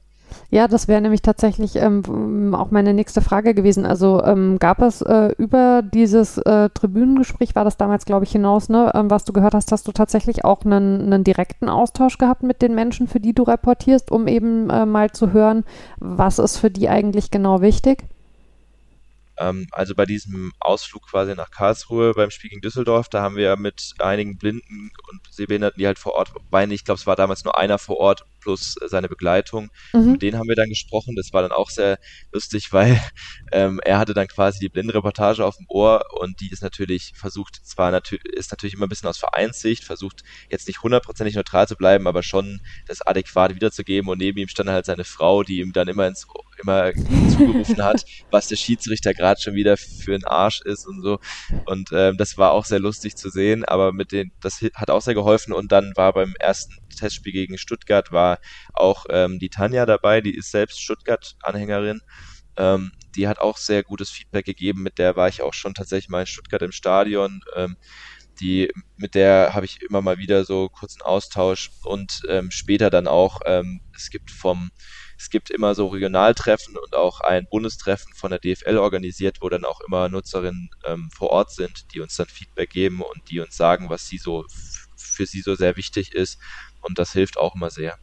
Ja, das wäre nämlich tatsächlich ähm, auch meine nächste Frage gewesen. Also ähm, gab es äh, über dieses äh, Tribünengespräch, war das damals, glaube ich, hinaus, ne, ähm, was du gehört hast, hast du tatsächlich auch einen, direkten Austausch gehabt mit den Menschen, für die du reportierst, um eben äh, mal zu hören, was ist für die eigentlich genau wichtig? Ähm, also bei diesem Ausflug quasi nach Karlsruhe beim Spiel gegen Düsseldorf, da haben wir mit einigen Blinden und Sehbehinderten, die halt vor Ort waren, ich glaube, es war damals nur einer vor Ort plus seine Begleitung. Mhm. Mit denen haben wir dann gesprochen. Das war dann auch sehr lustig, weil ähm, er hatte dann quasi die Blindenreportage auf dem Ohr und die ist natürlich versucht, zwar natürlich ist natürlich immer ein bisschen aus Vereinssicht, versucht jetzt nicht hundertprozentig neutral zu bleiben, aber schon das adäquat wiederzugeben und neben ihm stand halt seine Frau, die ihm dann immer ins immer zugerufen hat, was der Schiedsrichter gerade schon wieder für ein Arsch ist und so. Und ähm, das war auch sehr lustig zu sehen, aber mit den, das hat auch sehr geholfen. Und dann war beim ersten Testspiel gegen Stuttgart war auch ähm, die Tanja dabei, die ist selbst Stuttgart-Anhängerin. Ähm, die hat auch sehr gutes Feedback gegeben, mit der war ich auch schon tatsächlich mal in Stuttgart im Stadion. Ähm, die, mit der habe ich immer mal wieder so kurzen Austausch und ähm, später dann auch, ähm, es gibt vom es gibt immer so Regionaltreffen und auch ein Bundestreffen von der DFL organisiert, wo dann auch immer Nutzerinnen ähm, vor Ort sind, die uns dann Feedback geben und die uns sagen, was sie so für sie so sehr wichtig ist. Und das hilft auch immer sehr.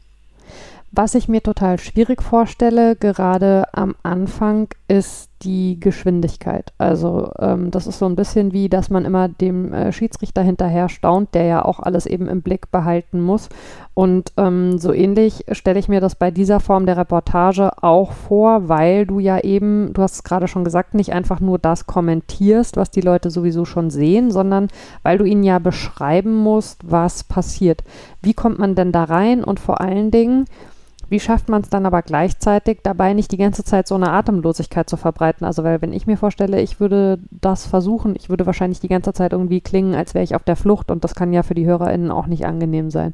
Was ich mir total schwierig vorstelle, gerade am Anfang, ist die Geschwindigkeit. Also ähm, das ist so ein bisschen wie, dass man immer dem äh, Schiedsrichter hinterher staunt, der ja auch alles eben im Blick behalten muss. Und ähm, so ähnlich stelle ich mir das bei dieser Form der Reportage auch vor, weil du ja eben, du hast es gerade schon gesagt, nicht einfach nur das kommentierst, was die Leute sowieso schon sehen, sondern weil du ihnen ja beschreiben musst, was passiert. Wie kommt man denn da rein und vor allen Dingen, wie schafft man es dann aber gleichzeitig dabei nicht die ganze Zeit so eine Atemlosigkeit zu verbreiten? Also weil wenn ich mir vorstelle, ich würde das versuchen, ich würde wahrscheinlich die ganze Zeit irgendwie klingen, als wäre ich auf der Flucht und das kann ja für die HörerInnen auch nicht angenehm sein.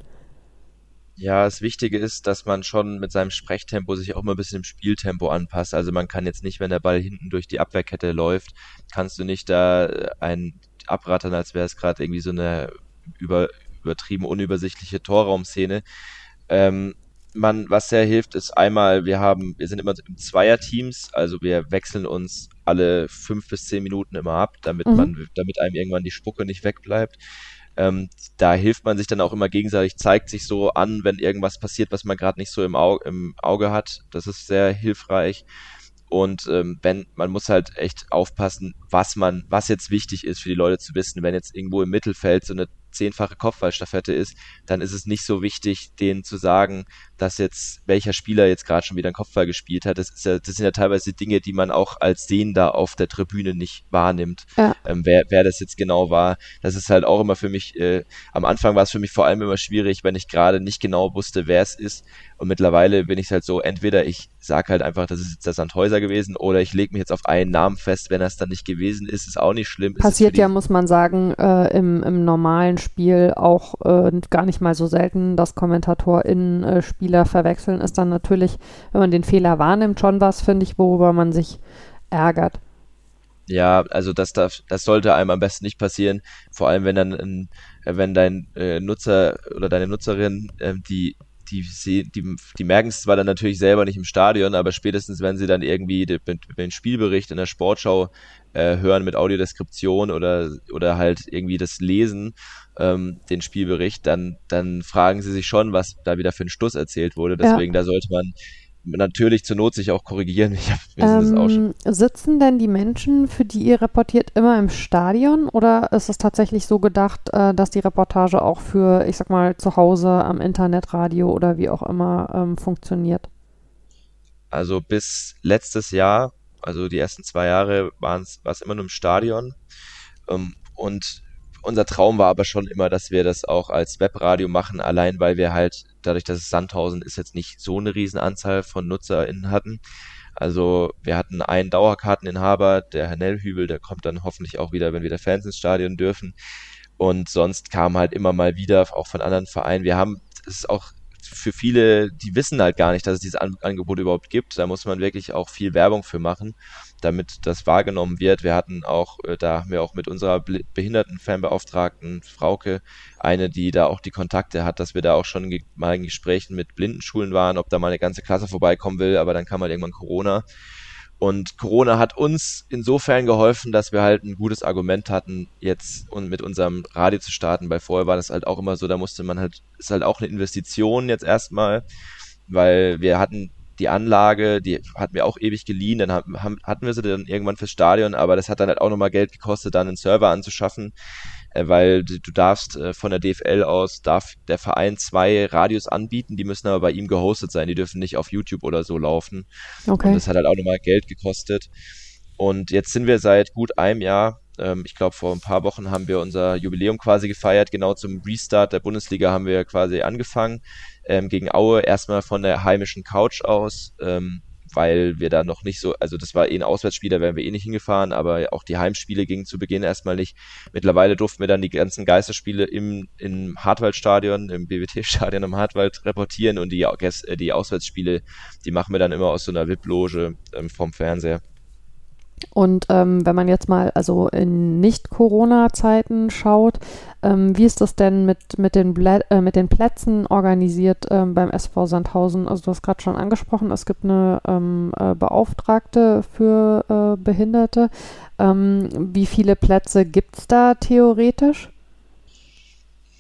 Ja, das Wichtige ist, dass man schon mit seinem Sprechtempo sich auch immer ein bisschen im Spieltempo anpasst. Also man kann jetzt nicht, wenn der Ball hinten durch die Abwehrkette läuft, kannst du nicht da äh, ein abrattern, als wäre es gerade irgendwie so eine über, übertrieben unübersichtliche Torraumszene. Ähm, man, was sehr hilft, ist einmal, wir haben, wir sind immer im Zweierteams, also wir wechseln uns alle fünf bis zehn Minuten immer ab, damit mhm. man, damit einem irgendwann die Spucke nicht wegbleibt. Ähm, da hilft man sich dann auch immer gegenseitig, zeigt sich so an, wenn irgendwas passiert, was man gerade nicht so im Auge, im Auge hat. Das ist sehr hilfreich. Und ähm, wenn, man muss halt echt aufpassen, was man, was jetzt wichtig ist für die Leute zu wissen. Wenn jetzt irgendwo im Mittelfeld so eine zehnfache Kopfballstaffette ist, dann ist es nicht so wichtig, denen zu sagen, dass jetzt welcher Spieler jetzt gerade schon wieder einen Kopfball gespielt hat. Das, ja, das sind ja teilweise Dinge, die man auch als Sehender auf der Tribüne nicht wahrnimmt, ja. ähm, wer, wer das jetzt genau war. Das ist halt auch immer für mich, äh, am Anfang war es für mich vor allem immer schwierig, wenn ich gerade nicht genau wusste, wer es ist. Und mittlerweile bin ich halt so, entweder ich sage halt einfach, das ist jetzt der Sandhäuser gewesen, oder ich lege mich jetzt auf einen Namen fest, wenn das dann nicht gewesen ist, ist auch nicht schlimm. Passiert ja, muss man sagen, äh, im, im normalen Spiel auch äh, gar nicht mal so selten, dass KommentatorInnen äh, Spieler verwechseln, ist dann natürlich, wenn man den Fehler wahrnimmt, schon was, finde ich, worüber man sich ärgert. Ja, also das darf, das sollte einem am besten nicht passieren. Vor allem, wenn dann, wenn dein äh, Nutzer oder deine Nutzerin äh, die die, die, die merken es zwar dann natürlich selber nicht im Stadion, aber spätestens, wenn sie dann irgendwie den, den Spielbericht in der Sportschau äh, hören mit Audiodeskription oder, oder halt irgendwie das Lesen, ähm, den Spielbericht, dann, dann fragen sie sich schon, was da wieder für ein Stuss erzählt wurde. Deswegen, ja. da sollte man natürlich zur Not sich auch korrigieren. Ich hab, ähm, auch schon. Sitzen denn die Menschen, für die ihr reportiert, immer im Stadion oder ist es tatsächlich so gedacht, äh, dass die Reportage auch für, ich sag mal, zu Hause am Internetradio oder wie auch immer ähm, funktioniert? Also bis letztes Jahr, also die ersten zwei Jahre, war es immer nur im Stadion. Ähm, und unser Traum war aber schon immer, dass wir das auch als Webradio machen, allein weil wir halt, dadurch, dass es Sandhausen ist, jetzt nicht so eine Riesenanzahl von NutzerInnen hatten. Also wir hatten einen Dauerkarteninhaber, der Herr Nellhübel, der kommt dann hoffentlich auch wieder, wenn wieder Fans ins Stadion dürfen. Und sonst kam halt immer mal wieder, auch von anderen Vereinen. Wir haben, es ist auch für viele, die wissen halt gar nicht, dass es dieses Angebot überhaupt gibt. Da muss man wirklich auch viel Werbung für machen, damit das wahrgenommen wird. Wir hatten auch, äh, da haben wir auch mit unserer Behindertenfanbeauftragten Frauke eine, die da auch die Kontakte hat, dass wir da auch schon mal in Gesprächen mit Blindenschulen waren, ob da mal eine ganze Klasse vorbeikommen will, aber dann kam halt irgendwann Corona. Und Corona hat uns insofern geholfen, dass wir halt ein gutes Argument hatten, jetzt und mit unserem Radio zu starten, weil vorher war das halt auch immer so, da musste man halt, ist halt auch eine Investition jetzt erstmal, weil wir hatten die Anlage, die hatten wir auch ewig geliehen, dann haben, hatten wir sie dann irgendwann fürs Stadion, aber das hat dann halt auch nochmal Geld gekostet, dann einen Server anzuschaffen äh, weil du, du darfst äh, von der DFL aus, darf der Verein zwei Radios anbieten, die müssen aber bei ihm gehostet sein, die dürfen nicht auf YouTube oder so laufen. Okay. Und das hat halt auch nochmal Geld gekostet. Und jetzt sind wir seit gut einem Jahr, ähm, ich glaube vor ein paar Wochen haben wir unser Jubiläum quasi gefeiert, genau zum Restart der Bundesliga haben wir quasi angefangen, ähm, gegen Aue erstmal von der heimischen Couch aus. Ähm, weil wir da noch nicht so, also das war eh ein Auswärtsspiel, da wären wir eh nicht hingefahren, aber auch die Heimspiele gingen zu Beginn erstmal nicht. Mittlerweile durften wir dann die ganzen Geisterspiele im, im Hartwaldstadion, im BWT-Stadion im Hartwald reportieren und die, äh, die Auswärtsspiele, die machen wir dann immer aus so einer VIP-Loge ähm, vom Fernseher. Und ähm, wenn man jetzt mal also in Nicht-Corona-Zeiten schaut, ähm, wie ist das denn mit, mit, den, äh, mit den Plätzen organisiert ähm, beim SV Sandhausen? Also du hast gerade schon angesprochen, es gibt eine ähm, äh, Beauftragte für äh, Behinderte. Ähm, wie viele Plätze gibt es da theoretisch?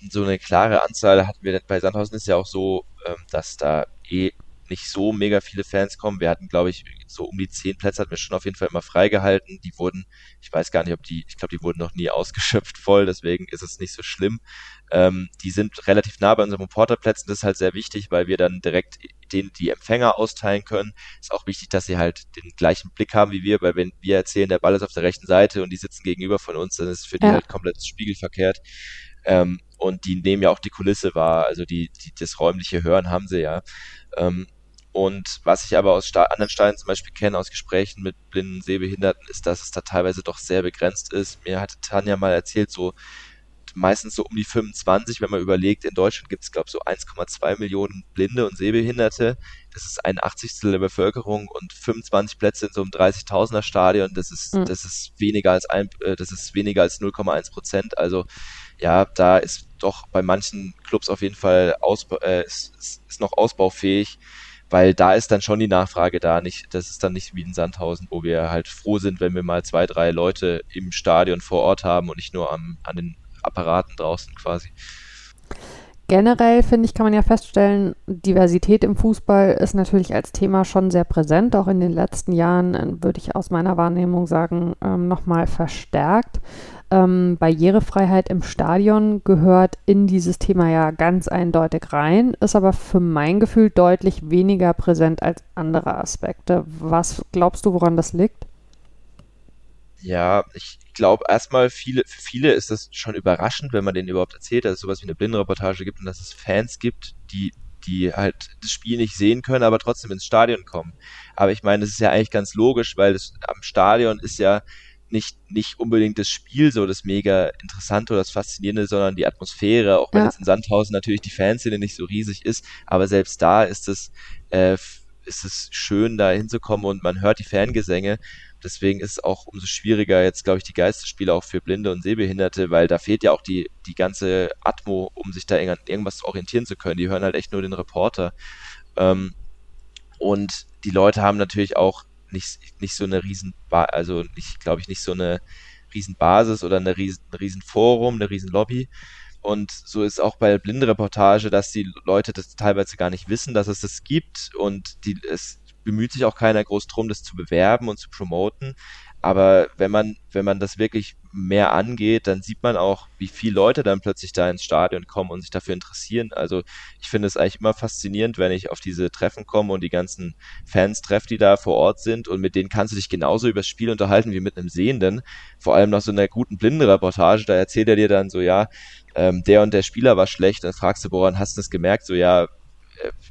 So eine klare Anzahl hatten wir bei Sandhausen ist ja auch so, ähm, dass da eh nicht so mega viele Fans kommen. Wir hatten, glaube ich, so um die zehn Plätze hatten wir schon auf jeden Fall immer freigehalten. Die wurden, ich weiß gar nicht, ob die, ich glaube, die wurden noch nie ausgeschöpft voll, deswegen ist es nicht so schlimm. Ähm, die sind relativ nah bei unseren Reporterplätzen. Das ist halt sehr wichtig, weil wir dann direkt den die Empfänger austeilen können. Ist auch wichtig, dass sie halt den gleichen Blick haben wie wir, weil wenn wir erzählen, der Ball ist auf der rechten Seite und die sitzen gegenüber von uns, dann ist es für die ja. halt komplett spiegelverkehrt. Ähm, und die nehmen ja auch die Kulisse wahr, also die, die das räumliche Hören haben sie ja. Ähm, und was ich aber aus anderen Stadien zum Beispiel kenne, aus Gesprächen mit blinden Sehbehinderten, ist, dass es da teilweise doch sehr begrenzt ist. Mir hatte Tanja mal erzählt, so meistens so um die 25, wenn man überlegt, in Deutschland gibt es, glaube ich, so 1,2 Millionen Blinde und Sehbehinderte. Das ist ein Achtzigstel der Bevölkerung und 25 Plätze in so einem 30.000er Stadion, das ist, mhm. das ist weniger als ein, äh, das ist weniger als 0,1 Prozent. Also, ja, da ist doch bei manchen Clubs auf jeden Fall aus, äh, ist, ist noch ausbaufähig weil da ist dann schon die Nachfrage da. Nicht, das ist dann nicht wie in Sandhausen, wo wir halt froh sind, wenn wir mal zwei, drei Leute im Stadion vor Ort haben und nicht nur am, an den Apparaten draußen quasi. Generell finde ich, kann man ja feststellen, Diversität im Fußball ist natürlich als Thema schon sehr präsent. Auch in den letzten Jahren äh, würde ich aus meiner Wahrnehmung sagen, ähm, nochmal verstärkt ähm, Barrierefreiheit im Stadion gehört in dieses Thema ja ganz eindeutig rein, ist aber für mein Gefühl deutlich weniger präsent als andere Aspekte. Was glaubst du, woran das liegt? Ja, ich glaube erstmal, viele, für viele ist das schon überraschend, wenn man denen überhaupt erzählt, dass es sowas wie eine Blindenreportage gibt und dass es Fans gibt, die die halt das Spiel nicht sehen können, aber trotzdem ins Stadion kommen. Aber ich meine, das ist ja eigentlich ganz logisch, weil das, am Stadion ist ja nicht, nicht unbedingt das Spiel so das mega interessante oder das faszinierende, sondern die Atmosphäre, auch wenn ja. jetzt in Sandhausen natürlich die Fanszene nicht so riesig ist, aber selbst da ist es, äh, ist es schön, da hinzukommen und man hört die Fangesänge. Deswegen ist es auch umso schwieriger jetzt, glaube ich, die Geisterspiele auch für Blinde und Sehbehinderte, weil da fehlt ja auch die, die ganze Atmo, um sich da irgendwas orientieren zu können. Die hören halt echt nur den Reporter. Ähm, und die Leute haben natürlich auch nicht, nicht so eine riesen, also nicht, glaube ich, nicht so eine riesen Basis oder eine riesen, ein riesen Forum, eine riesen Lobby. Und so ist auch bei der Blindenreportage, dass die Leute das teilweise gar nicht wissen, dass es das gibt und die, es bemüht sich auch keiner groß drum, das zu bewerben und zu promoten. Aber wenn man, wenn man das wirklich mehr angeht, dann sieht man auch, wie viele Leute dann plötzlich da ins Stadion kommen und sich dafür interessieren. Also ich finde es eigentlich immer faszinierend, wenn ich auf diese Treffen komme und die ganzen Fans treffe, die da vor Ort sind und mit denen kannst du dich genauso über das Spiel unterhalten wie mit einem Sehenden. Vor allem nach so einer guten Blindenreportage, da erzählt er dir dann so, ja, ähm, der und der Spieler war schlecht, dann fragst du, woran hast du das gemerkt? So, ja,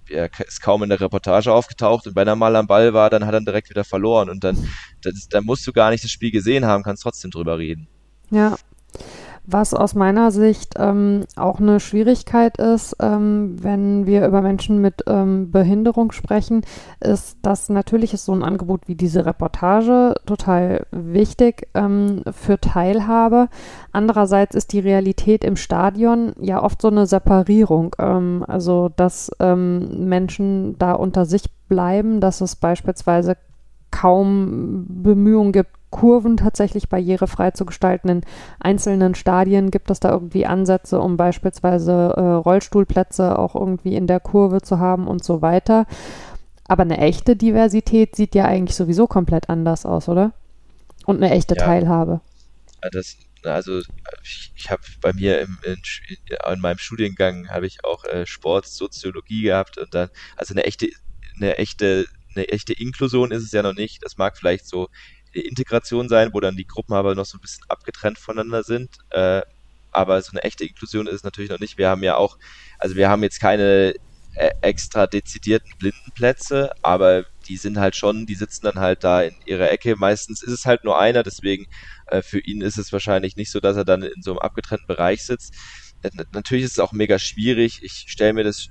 er ist kaum in der Reportage aufgetaucht und wenn er mal am Ball war, dann hat er direkt wieder verloren und dann, das, dann musst du gar nicht das Spiel gesehen haben, kannst trotzdem drüber reden. Ja. Was aus meiner Sicht ähm, auch eine Schwierigkeit ist, ähm, wenn wir über Menschen mit ähm, Behinderung sprechen, ist, dass natürlich ist so ein Angebot wie diese Reportage total wichtig ähm, für Teilhabe. Andererseits ist die Realität im Stadion ja oft so eine Separierung. Ähm, also, dass ähm, Menschen da unter sich bleiben, dass es beispielsweise kaum Bemühungen gibt, Kurven tatsächlich barrierefrei zu gestalten. In einzelnen Stadien gibt es da irgendwie Ansätze, um beispielsweise äh, Rollstuhlplätze auch irgendwie in der Kurve zu haben und so weiter. Aber eine echte Diversität sieht ja eigentlich sowieso komplett anders aus, oder? Und eine echte ja. Teilhabe. Das, also ich, ich habe bei mir im, in, in, meinem Studiengang habe ich auch äh, Sport, Soziologie gehabt und dann, also eine echte, eine echte, eine echte Inklusion ist es ja noch nicht. Das mag vielleicht so Integration sein, wo dann die Gruppen aber noch so ein bisschen abgetrennt voneinander sind. Äh, aber so eine echte Inklusion ist es natürlich noch nicht. Wir haben ja auch, also wir haben jetzt keine äh, extra dezidierten Blindenplätze, aber die sind halt schon, die sitzen dann halt da in ihrer Ecke. Meistens ist es halt nur einer, deswegen äh, für ihn ist es wahrscheinlich nicht so, dass er dann in so einem abgetrennten Bereich sitzt. Äh, natürlich ist es auch mega schwierig. Ich stelle mir das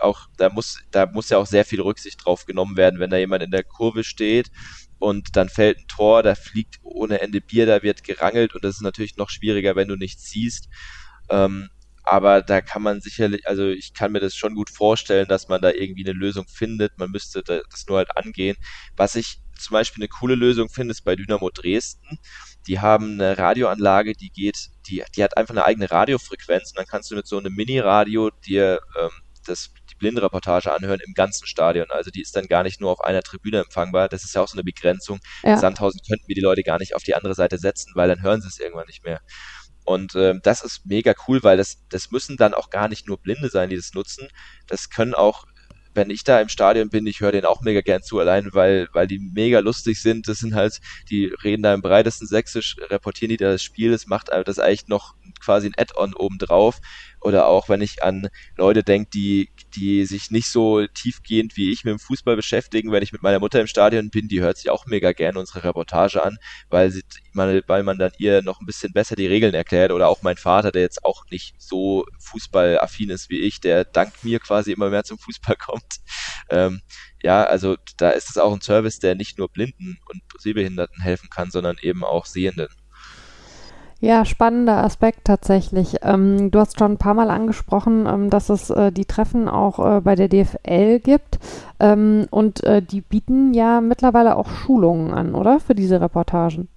auch, da muss, da muss ja auch sehr viel Rücksicht drauf genommen werden, wenn da jemand in der Kurve steht und dann fällt ein Tor, da fliegt ohne Ende Bier, da wird gerangelt und das ist natürlich noch schwieriger, wenn du nichts siehst. Ähm, aber da kann man sicherlich, also ich kann mir das schon gut vorstellen, dass man da irgendwie eine Lösung findet. Man müsste das nur halt angehen. Was ich zum Beispiel eine coole Lösung finde, ist bei Dynamo Dresden. Die haben eine Radioanlage, die geht, die, die hat einfach eine eigene Radiofrequenz und dann kannst du mit so einem Mini-Radio dir ähm, das Blindenreportage anhören im ganzen Stadion. Also die ist dann gar nicht nur auf einer Tribüne empfangbar. Das ist ja auch so eine Begrenzung. Ja. Sandhausen könnten wir die Leute gar nicht auf die andere Seite setzen, weil dann hören sie es irgendwann nicht mehr. Und äh, das ist mega cool, weil das, das müssen dann auch gar nicht nur Blinde sein, die das nutzen. Das können auch wenn ich da im Stadion bin, ich höre denen auch mega gern zu, allein weil, weil die mega lustig sind. Das sind halt, die reden da im breitesten Sächsisch, reportieren die da das Spiel, das macht das eigentlich noch quasi ein Add-on obendrauf. Oder auch wenn ich an Leute denke, die, die sich nicht so tiefgehend wie ich mit dem Fußball beschäftigen, wenn ich mit meiner Mutter im Stadion bin, die hört sich auch mega gerne unsere Reportage an, weil, sie, weil man dann ihr noch ein bisschen besser die Regeln erklärt. Oder auch mein Vater, der jetzt auch nicht so fußballaffin ist wie ich, der dank mir quasi immer mehr zum Fußball kommt. Ähm, ja, also da ist es auch ein Service, der nicht nur Blinden und Sehbehinderten helfen kann, sondern eben auch Sehenden. Ja, spannender Aspekt tatsächlich. Ähm, du hast schon ein paar Mal angesprochen, ähm, dass es äh, die Treffen auch äh, bei der DFL gibt. Ähm, und äh, die bieten ja mittlerweile auch Schulungen an, oder? Für diese Reportagen.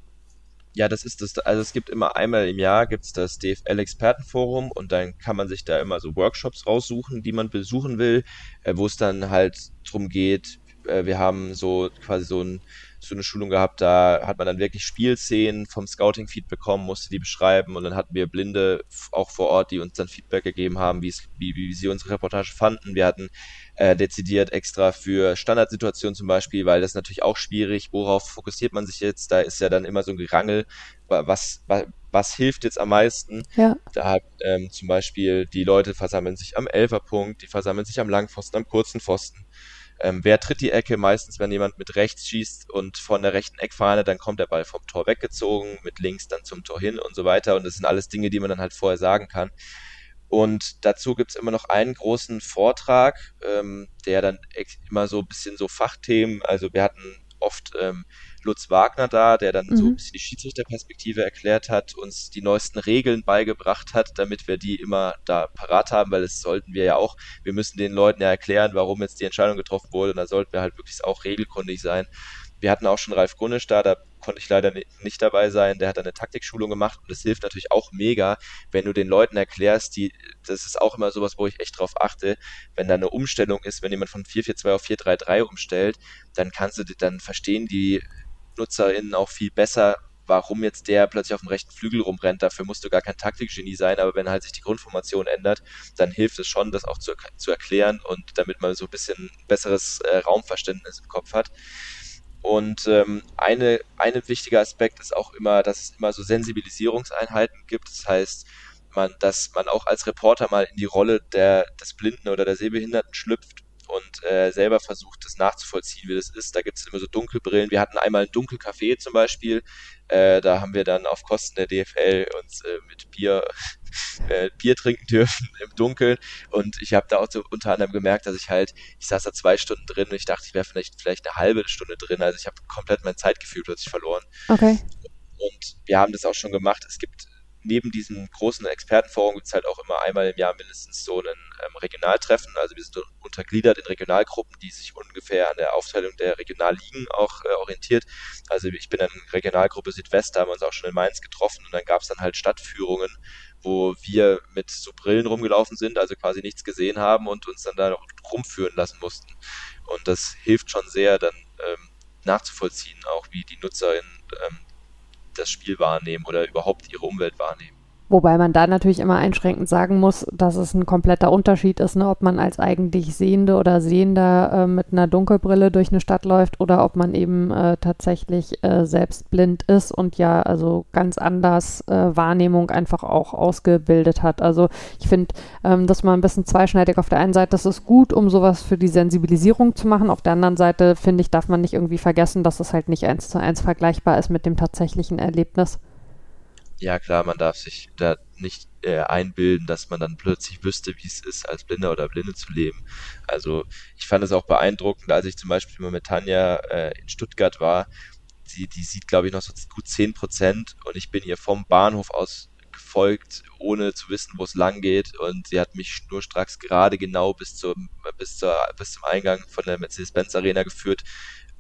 Ja, das ist das, also es gibt immer einmal im Jahr gibt's das DFL-Expertenforum und dann kann man sich da immer so Workshops raussuchen, die man besuchen will, äh, wo es dann halt drum geht, äh, wir haben so quasi so ein so eine Schulung gehabt, da hat man dann wirklich Spielszenen vom Scouting-Feed bekommen, musste die beschreiben und dann hatten wir Blinde auch vor Ort, die uns dann Feedback gegeben haben, wie, wie, wie sie unsere Reportage fanden. Wir hatten äh, dezidiert extra für Standardsituationen zum Beispiel, weil das natürlich auch schwierig, worauf fokussiert man sich jetzt? Da ist ja dann immer so ein Gerangel, was, was, was hilft jetzt am meisten? Ja. Da hat ähm, zum Beispiel die Leute versammeln sich am Elferpunkt, die versammeln sich am Langpfosten, am kurzen Pfosten ähm, wer tritt die Ecke? Meistens, wenn jemand mit rechts schießt und von der rechten Eckfahne, dann kommt der Ball vom Tor weggezogen, mit links dann zum Tor hin und so weiter. Und das sind alles Dinge, die man dann halt vorher sagen kann. Und dazu gibt's immer noch einen großen Vortrag, ähm, der dann immer so ein bisschen so Fachthemen, also wir hatten oft ähm, Lutz Wagner da, der dann mhm. so ein bisschen die Schiedsrichterperspektive erklärt hat, uns die neuesten Regeln beigebracht hat, damit wir die immer da parat haben, weil das sollten wir ja auch, wir müssen den Leuten ja erklären, warum jetzt die Entscheidung getroffen wurde und da sollten wir halt wirklich auch regelkundig sein. Wir hatten auch schon Ralf Grunisch da, da konnte ich leider nicht dabei sein. Der hat eine Taktikschulung gemacht und das hilft natürlich auch mega, wenn du den Leuten erklärst, die, das ist auch immer sowas, wo ich echt drauf achte, wenn da eine Umstellung ist, wenn jemand von 442 auf 433 umstellt, dann kannst du, dann verstehen die NutzerInnen auch viel besser, warum jetzt der plötzlich auf dem rechten Flügel rumrennt. Dafür musst du gar kein Taktikgenie sein, aber wenn halt sich die Grundformation ändert, dann hilft es schon, das auch zu, zu erklären und damit man so ein bisschen besseres äh, Raumverständnis im Kopf hat. Und ähm, eine, ein wichtiger Aspekt ist auch immer, dass es immer so Sensibilisierungseinheiten gibt. Das heißt, man, dass man auch als Reporter mal in die Rolle der, des Blinden oder der Sehbehinderten schlüpft und äh, selber versucht, das nachzuvollziehen, wie das ist. Da gibt es immer so Dunkelbrillen. Wir hatten einmal ein Dunkelcafé zum Beispiel. Äh, da haben wir dann auf Kosten der DFL uns äh, mit Bier äh, Bier trinken dürfen im Dunkeln. Und ich habe da auch so unter anderem gemerkt, dass ich halt, ich saß da zwei Stunden drin und ich dachte, ich wäre vielleicht, vielleicht eine halbe Stunde drin. Also ich habe komplett mein Zeitgefühl plötzlich verloren. Okay. Und wir haben das auch schon gemacht. Es gibt neben diesem großen Expertenforum gibt es halt auch immer einmal im Jahr mindestens so ein ähm, Regionaltreffen. Also wir sind untergliedert in Regionalgruppen, die sich ungefähr an der Aufteilung der Regionalligen auch äh, orientiert. Also ich bin in Regionalgruppe Südwest, da haben wir uns auch schon in Mainz getroffen und dann gab es dann halt Stadtführungen, wo wir mit so Brillen rumgelaufen sind, also quasi nichts gesehen haben und uns dann da rumführen lassen mussten. Und das hilft schon sehr, dann ähm, nachzuvollziehen, auch wie die NutzerInnen ähm, das Spiel wahrnehmen oder überhaupt ihre Umwelt wahrnehmen. Wobei man da natürlich immer einschränkend sagen muss, dass es ein kompletter Unterschied ist, ne, ob man als eigentlich Sehende oder Sehender äh, mit einer Dunkelbrille durch eine Stadt läuft oder ob man eben äh, tatsächlich äh, selbst blind ist und ja also ganz anders äh, Wahrnehmung einfach auch ausgebildet hat. Also ich finde ähm, das mal ein bisschen zweischneidig. Auf der einen Seite, das ist gut, um sowas für die Sensibilisierung zu machen. Auf der anderen Seite, finde ich, darf man nicht irgendwie vergessen, dass es halt nicht eins zu eins vergleichbar ist mit dem tatsächlichen Erlebnis ja klar, man darf sich da nicht äh, einbilden, dass man dann plötzlich wüsste, wie es ist, als Blinder oder Blinde zu leben. Also ich fand es auch beeindruckend, als ich zum Beispiel mal mit Tanja äh, in Stuttgart war. Die, die sieht, glaube ich, noch so gut 10 Prozent und ich bin ihr vom Bahnhof aus gefolgt, ohne zu wissen, wo es lang geht. Und sie hat mich schnurstracks gerade genau bis, zum, bis, zur, bis zum Eingang von der Mercedes-Benz Arena geführt,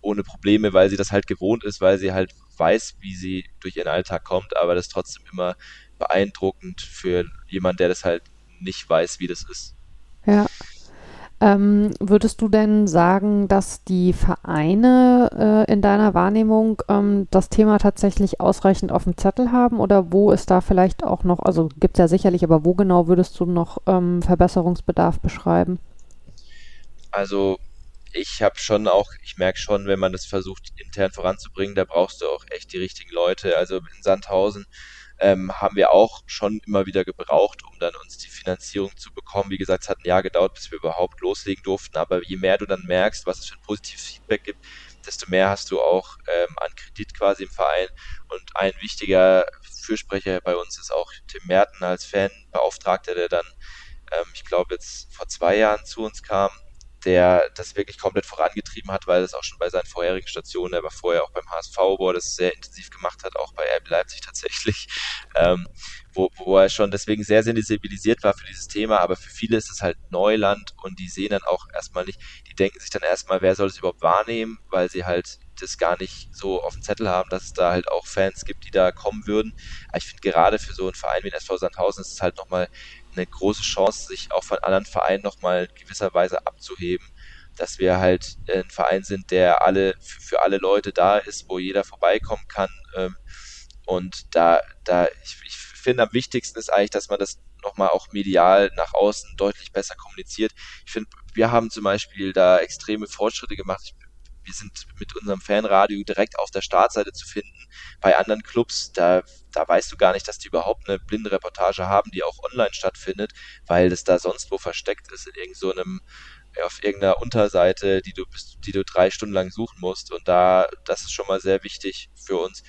ohne Probleme, weil sie das halt gewohnt ist, weil sie halt weiß, wie sie durch ihren Alltag kommt, aber das ist trotzdem immer beeindruckend für jemand, der das halt nicht weiß, wie das ist. Ja. Ähm, würdest du denn sagen, dass die Vereine äh, in deiner Wahrnehmung ähm, das Thema tatsächlich ausreichend auf dem Zettel haben oder wo ist da vielleicht auch noch, also gibt es ja sicherlich, aber wo genau würdest du noch ähm, Verbesserungsbedarf beschreiben? Also ich habe schon auch, ich merke schon, wenn man das versucht intern voranzubringen, da brauchst du auch echt die richtigen Leute. Also in Sandhausen ähm, haben wir auch schon immer wieder gebraucht, um dann uns die Finanzierung zu bekommen. Wie gesagt, es hat ein Jahr gedauert, bis wir überhaupt loslegen durften. Aber je mehr du dann merkst, was es für ein positives Feedback gibt, desto mehr hast du auch ähm, an Kredit quasi im Verein. Und ein wichtiger Fürsprecher bei uns ist auch Tim Merten als Fanbeauftragter, der dann, ähm, ich glaube, jetzt vor zwei Jahren zu uns kam der das wirklich komplett vorangetrieben hat, weil es auch schon bei seinen vorherigen Stationen, er war vorher auch beim HSV, wo er das sehr intensiv gemacht hat, auch bei RB Leipzig tatsächlich, ähm, wo, wo er schon deswegen sehr sensibilisiert war für dieses Thema, aber für viele ist es halt Neuland und die sehen dann auch erstmal nicht, die denken sich dann erstmal, wer soll es überhaupt wahrnehmen, weil sie halt das gar nicht so auf dem Zettel haben, dass es da halt auch Fans gibt, die da kommen würden. Aber ich finde gerade für so einen Verein wie den SV Sandhausen ist es halt nochmal eine große Chance, sich auch von anderen Vereinen nochmal gewisserweise abzuheben, dass wir halt ein Verein sind, der alle für, für alle Leute da ist, wo jeder vorbeikommen kann. Ähm, und da, da, ich, ich finde am wichtigsten ist eigentlich, dass man das nochmal auch medial nach außen deutlich besser kommuniziert. Ich finde, wir haben zum Beispiel da extreme Fortschritte gemacht. Ich wir sind mit unserem Fanradio direkt auf der Startseite zu finden. Bei anderen Clubs, da, da weißt du gar nicht, dass die überhaupt eine blinde Reportage haben, die auch online stattfindet, weil das da sonst wo versteckt ist, in irgendeinem so auf irgendeiner Unterseite, die du die du drei Stunden lang suchen musst. Und da, das ist schon mal sehr wichtig für uns.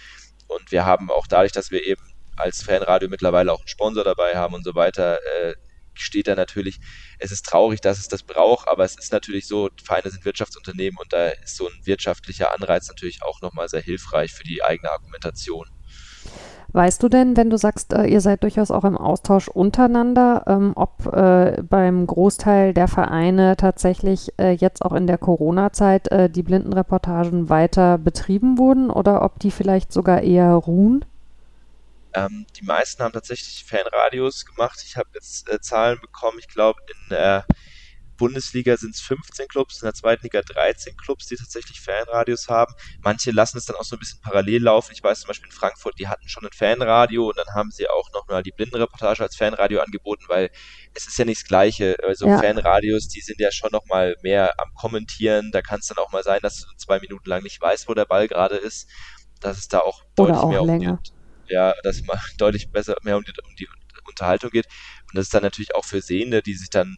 Und wir haben auch dadurch, dass wir eben als Fanradio mittlerweile auch einen Sponsor dabei haben und so weiter, äh, steht da natürlich, es ist traurig, dass es das braucht, aber es ist natürlich so, Vereine sind Wirtschaftsunternehmen und da ist so ein wirtschaftlicher Anreiz natürlich auch nochmal sehr hilfreich für die eigene Argumentation. Weißt du denn, wenn du sagst, äh, ihr seid durchaus auch im Austausch untereinander, ähm, ob äh, beim Großteil der Vereine tatsächlich äh, jetzt auch in der Corona-Zeit die Blindenreportagen weiter betrieben wurden oder ob die vielleicht sogar eher ruhen? Ähm, die meisten haben tatsächlich Fanradios gemacht. Ich habe jetzt äh, Zahlen bekommen. Ich glaube, in der Bundesliga sind es 15 Clubs, in der zweiten Liga 13 Clubs, die tatsächlich Fanradios haben. Manche lassen es dann auch so ein bisschen parallel laufen. Ich weiß zum Beispiel in Frankfurt, die hatten schon ein Fanradio und dann haben sie auch noch mal die Blindenreportage als Fanradio angeboten, weil es ist ja nicht das Gleiche. Also ja. Fanradios, die sind ja schon noch mal mehr am Kommentieren. Da kann es dann auch mal sein, dass du zwei Minuten lang nicht weißt, wo der Ball gerade ist. Das ist da auch deutlich Oder auch mehr länger. Um ja, dass es mal deutlich besser mehr um die, um die Unterhaltung geht. Und das ist dann natürlich auch für Sehende, die sich dann,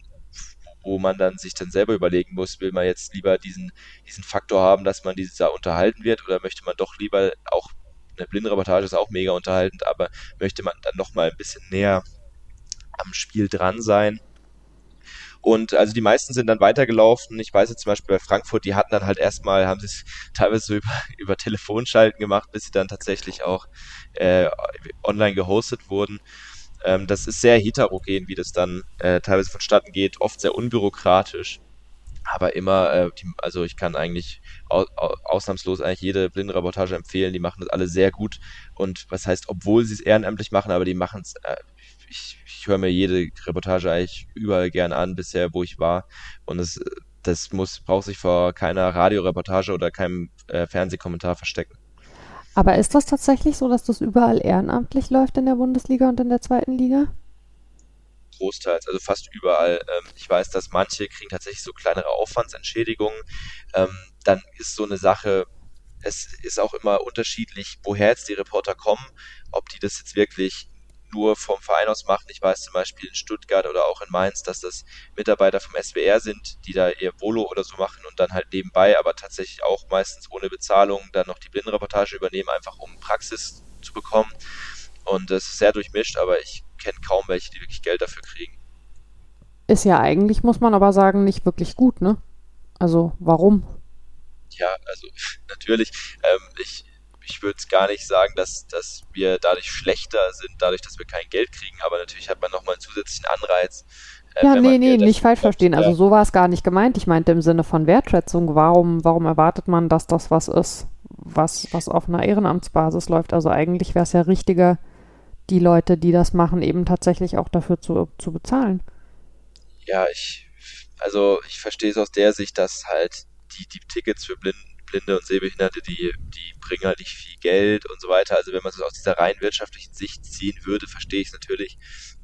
wo man dann sich dann selber überlegen muss, will man jetzt lieber diesen, diesen Faktor haben, dass man dieses da unterhalten wird oder möchte man doch lieber auch eine Blindenreportage ist auch mega unterhaltend, aber möchte man dann noch mal ein bisschen näher am Spiel dran sein. Und also die meisten sind dann weitergelaufen. Ich weiß jetzt zum Beispiel bei Frankfurt, die hatten dann halt erstmal, haben sie es teilweise so über, über Telefonschalten gemacht, bis sie dann tatsächlich auch äh, online gehostet wurden. Ähm, das ist sehr heterogen, wie das dann äh, teilweise vonstatten geht, oft sehr unbürokratisch. Aber immer, äh, die, also ich kann eigentlich au, au, ausnahmslos eigentlich jede Blindenreportage empfehlen. Die machen das alle sehr gut. Und was heißt, obwohl sie es ehrenamtlich machen, aber die machen es, äh, ich, ich höre mir jede Reportage eigentlich überall gern an, bisher, wo ich war. Und es, das muss, braucht sich vor keiner Radioreportage oder keinem äh, Fernsehkommentar verstecken. Aber ist das tatsächlich so, dass das überall ehrenamtlich läuft in der Bundesliga und in der zweiten Liga? Großteils, also fast überall. Ähm, ich weiß, dass manche kriegen tatsächlich so kleinere Aufwandsentschädigungen. Ähm, dann ist so eine Sache, es ist auch immer unterschiedlich, woher jetzt die Reporter kommen, ob die das jetzt wirklich nur vom Verein aus machen. Ich weiß zum Beispiel in Stuttgart oder auch in Mainz, dass das Mitarbeiter vom SWR sind, die da ihr Volo oder so machen und dann halt nebenbei, aber tatsächlich auch meistens ohne Bezahlung, dann noch die Blindenreportage übernehmen, einfach um Praxis zu bekommen. Und das ist sehr durchmischt, aber ich kenne kaum welche, die wirklich Geld dafür kriegen. Ist ja eigentlich, muss man aber sagen, nicht wirklich gut, ne? Also warum? Ja, also natürlich. Ähm, ich ich würde es gar nicht sagen, dass, dass wir dadurch schlechter sind, dadurch, dass wir kein Geld kriegen, aber natürlich hat man nochmal einen zusätzlichen Anreiz. Äh, ja, nee, nee, nicht falsch verstehen. Also so war es gar nicht gemeint. Ich meinte im Sinne von Wertschätzung. Warum, warum erwartet man, dass das was ist, was, was auf einer Ehrenamtsbasis läuft? Also eigentlich wäre es ja richtiger, die Leute, die das machen, eben tatsächlich auch dafür zu, zu bezahlen. Ja, ich, also ich verstehe es aus der Sicht, dass halt die, die Tickets für Blinden Blinde und Sehbehinderte, die, die bringen halt nicht viel Geld und so weiter. Also wenn man es aus dieser rein wirtschaftlichen Sicht ziehen würde, verstehe ich es natürlich.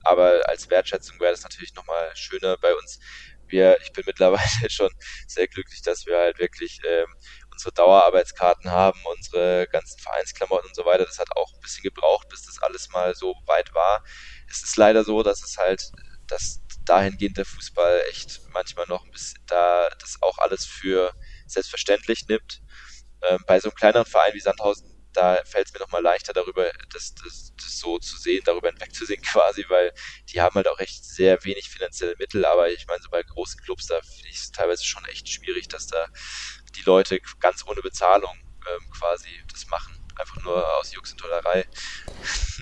Aber als Wertschätzung wäre das natürlich nochmal schöner bei uns. Wir, ich bin mittlerweile schon sehr glücklich, dass wir halt wirklich ähm, unsere Dauerarbeitskarten haben, unsere ganzen Vereinsklamotten und so weiter. Das hat auch ein bisschen gebraucht, bis das alles mal so weit war. Es ist leider so, dass es halt, dass dahingehend der Fußball echt manchmal noch ein bisschen da das auch alles für selbstverständlich nimmt. Ähm, bei so einem kleineren Verein wie Sandhausen, da fällt es mir nochmal leichter, darüber das, das, das, so zu sehen, darüber hinwegzusehen quasi, weil die haben halt auch echt sehr wenig finanzielle Mittel, aber ich meine, so bei großen Clubs, da finde ich es teilweise schon echt schwierig, dass da die Leute ganz ohne Bezahlung ähm, quasi das machen einfach nur aus Jux und Tollerei.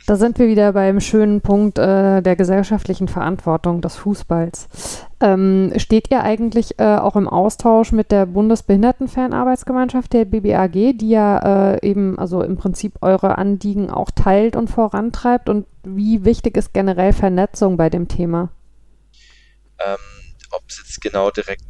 Da sind wir wieder beim schönen Punkt äh, der gesellschaftlichen Verantwortung des Fußballs. Ähm, steht ihr eigentlich äh, auch im Austausch mit der Bundesbehindertenfernarbeitsgemeinschaft, der BBAG, die ja äh, eben, also im Prinzip eure Anliegen auch teilt und vorantreibt? Und wie wichtig ist generell Vernetzung bei dem Thema? Ähm, Ob es jetzt genau direkt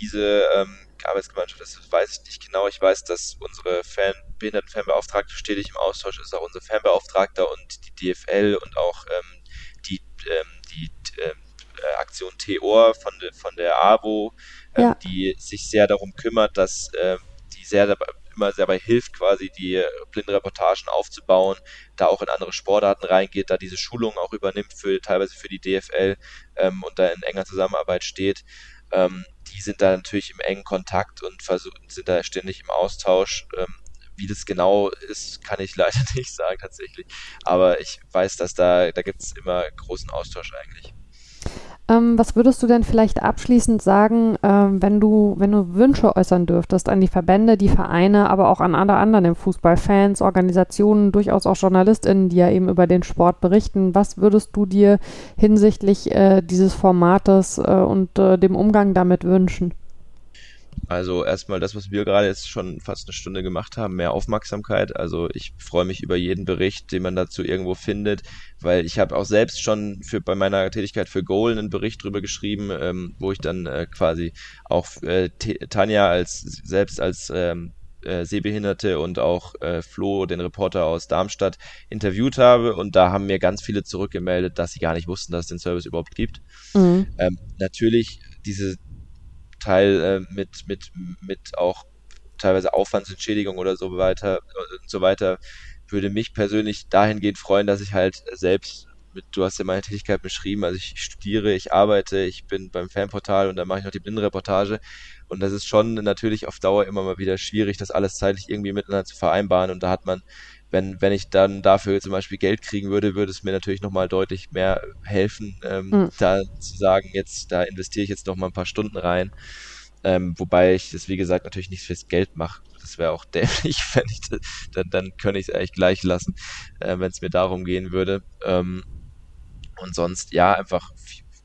diese ähm, Arbeitsgemeinschaft ist, weiß ich nicht genau. Ich weiß, dass unsere Fan Behindertenfanbeauftragte stetig im Austausch ist, auch unser Fanbeauftragter und die DFL und auch ähm, die, ähm, die ähm, äh, Aktion Theor von, de, von der AWO, ähm, ja. die sich sehr darum kümmert, dass äh, die sehr dabei, immer sehr dabei hilft, quasi die Blindenreportagen aufzubauen, da auch in andere Sportarten reingeht, da diese Schulungen auch übernimmt, für, teilweise für die DFL ähm, und da in enger Zusammenarbeit steht. Ähm, die sind da natürlich im engen Kontakt und versuchen, sind da ständig im Austausch. Ähm, wie das genau ist, kann ich leider nicht sagen tatsächlich. Aber ich weiß, dass da, da gibt es immer großen Austausch eigentlich. Ähm, was würdest du denn vielleicht abschließend sagen, ähm, wenn du, wenn du Wünsche äußern dürftest an die Verbände, die Vereine, aber auch an alle anderen im Fußball, Fans, Organisationen, durchaus auch JournalistInnen, die ja eben über den Sport berichten, was würdest du dir hinsichtlich äh, dieses Formates äh, und äh, dem Umgang damit wünschen? Also erstmal das, was wir gerade jetzt schon fast eine Stunde gemacht haben, mehr Aufmerksamkeit. Also ich freue mich über jeden Bericht, den man dazu irgendwo findet, weil ich habe auch selbst schon für bei meiner Tätigkeit für Goal einen Bericht drüber geschrieben, ähm, wo ich dann äh, quasi auch äh, Tanja als selbst als ähm, äh, Sehbehinderte und auch äh, Flo, den Reporter aus Darmstadt, interviewt habe. Und da haben mir ganz viele zurückgemeldet, dass sie gar nicht wussten, dass es den Service überhaupt gibt. Mhm. Ähm, natürlich, diese Teil äh, mit, mit, mit auch teilweise Aufwandsentschädigung oder so weiter und so weiter, würde mich persönlich dahingehend freuen, dass ich halt selbst mit, du hast ja meine Tätigkeit beschrieben, also ich studiere, ich arbeite, ich bin beim Fanportal und dann mache ich noch die Blindenreportage. Und das ist schon natürlich auf Dauer immer mal wieder schwierig, das alles zeitlich irgendwie miteinander zu vereinbaren. Und da hat man wenn, wenn ich dann dafür zum Beispiel Geld kriegen würde, würde es mir natürlich nochmal deutlich mehr helfen, ähm, mhm. da zu sagen, jetzt, da investiere ich jetzt nochmal ein paar Stunden rein. Ähm, wobei ich das, wie gesagt, natürlich nicht fürs Geld mache. Das wäre auch dämlich, wenn ich das, dann, dann könnte ich es eigentlich gleich lassen, äh, wenn es mir darum gehen würde. Ähm, und sonst, ja, einfach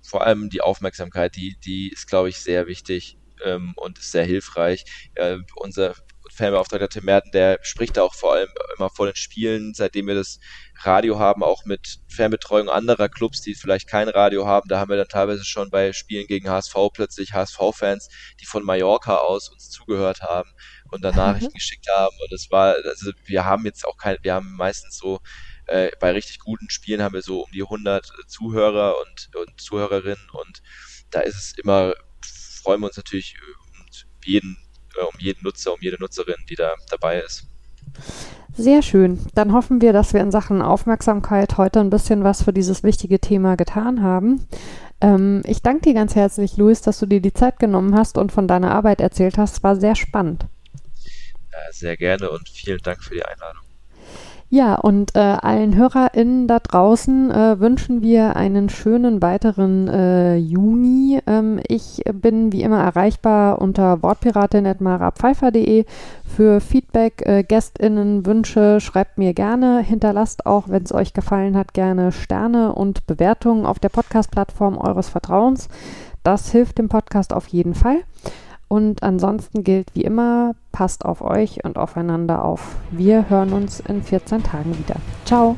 vor allem die Aufmerksamkeit, die, die ist, glaube ich, sehr wichtig ähm, und ist sehr hilfreich. Äh, unser Fanbeauftragter Tim Merten, der spricht da auch vor allem immer vor den Spielen, seitdem wir das Radio haben, auch mit Fanbetreuung anderer Clubs, die vielleicht kein Radio haben. Da haben wir dann teilweise schon bei Spielen gegen HSV plötzlich HSV-Fans, die von Mallorca aus uns zugehört haben und dann Nachrichten mhm. geschickt haben. Und es war, also wir haben jetzt auch kein, wir haben meistens so äh, bei richtig guten Spielen haben wir so um die 100 Zuhörer und, und Zuhörerinnen und da ist es immer, freuen wir uns natürlich um jeden äh, um jeden Nutzer, um jede Nutzerin, die da dabei ist. Sehr schön. Dann hoffen wir, dass wir in Sachen Aufmerksamkeit heute ein bisschen was für dieses wichtige Thema getan haben. Ähm, ich danke dir ganz herzlich, Luis, dass du dir die Zeit genommen hast und von deiner Arbeit erzählt hast. Es war sehr spannend. Ja, sehr gerne und vielen Dank für die Einladung. Ja, und äh, allen HörerInnen da draußen äh, wünschen wir einen schönen weiteren äh, Juni. Ähm, ich bin wie immer erreichbar unter wortpiratin.marapfeifer.de für Feedback, äh, GästInnen, Wünsche. Schreibt mir gerne. Hinterlasst auch, wenn es euch gefallen hat, gerne Sterne und Bewertungen auf der Podcast-Plattform eures Vertrauens. Das hilft dem Podcast auf jeden Fall. Und ansonsten gilt wie immer, passt auf euch und aufeinander auf. Wir hören uns in 14 Tagen wieder. Ciao.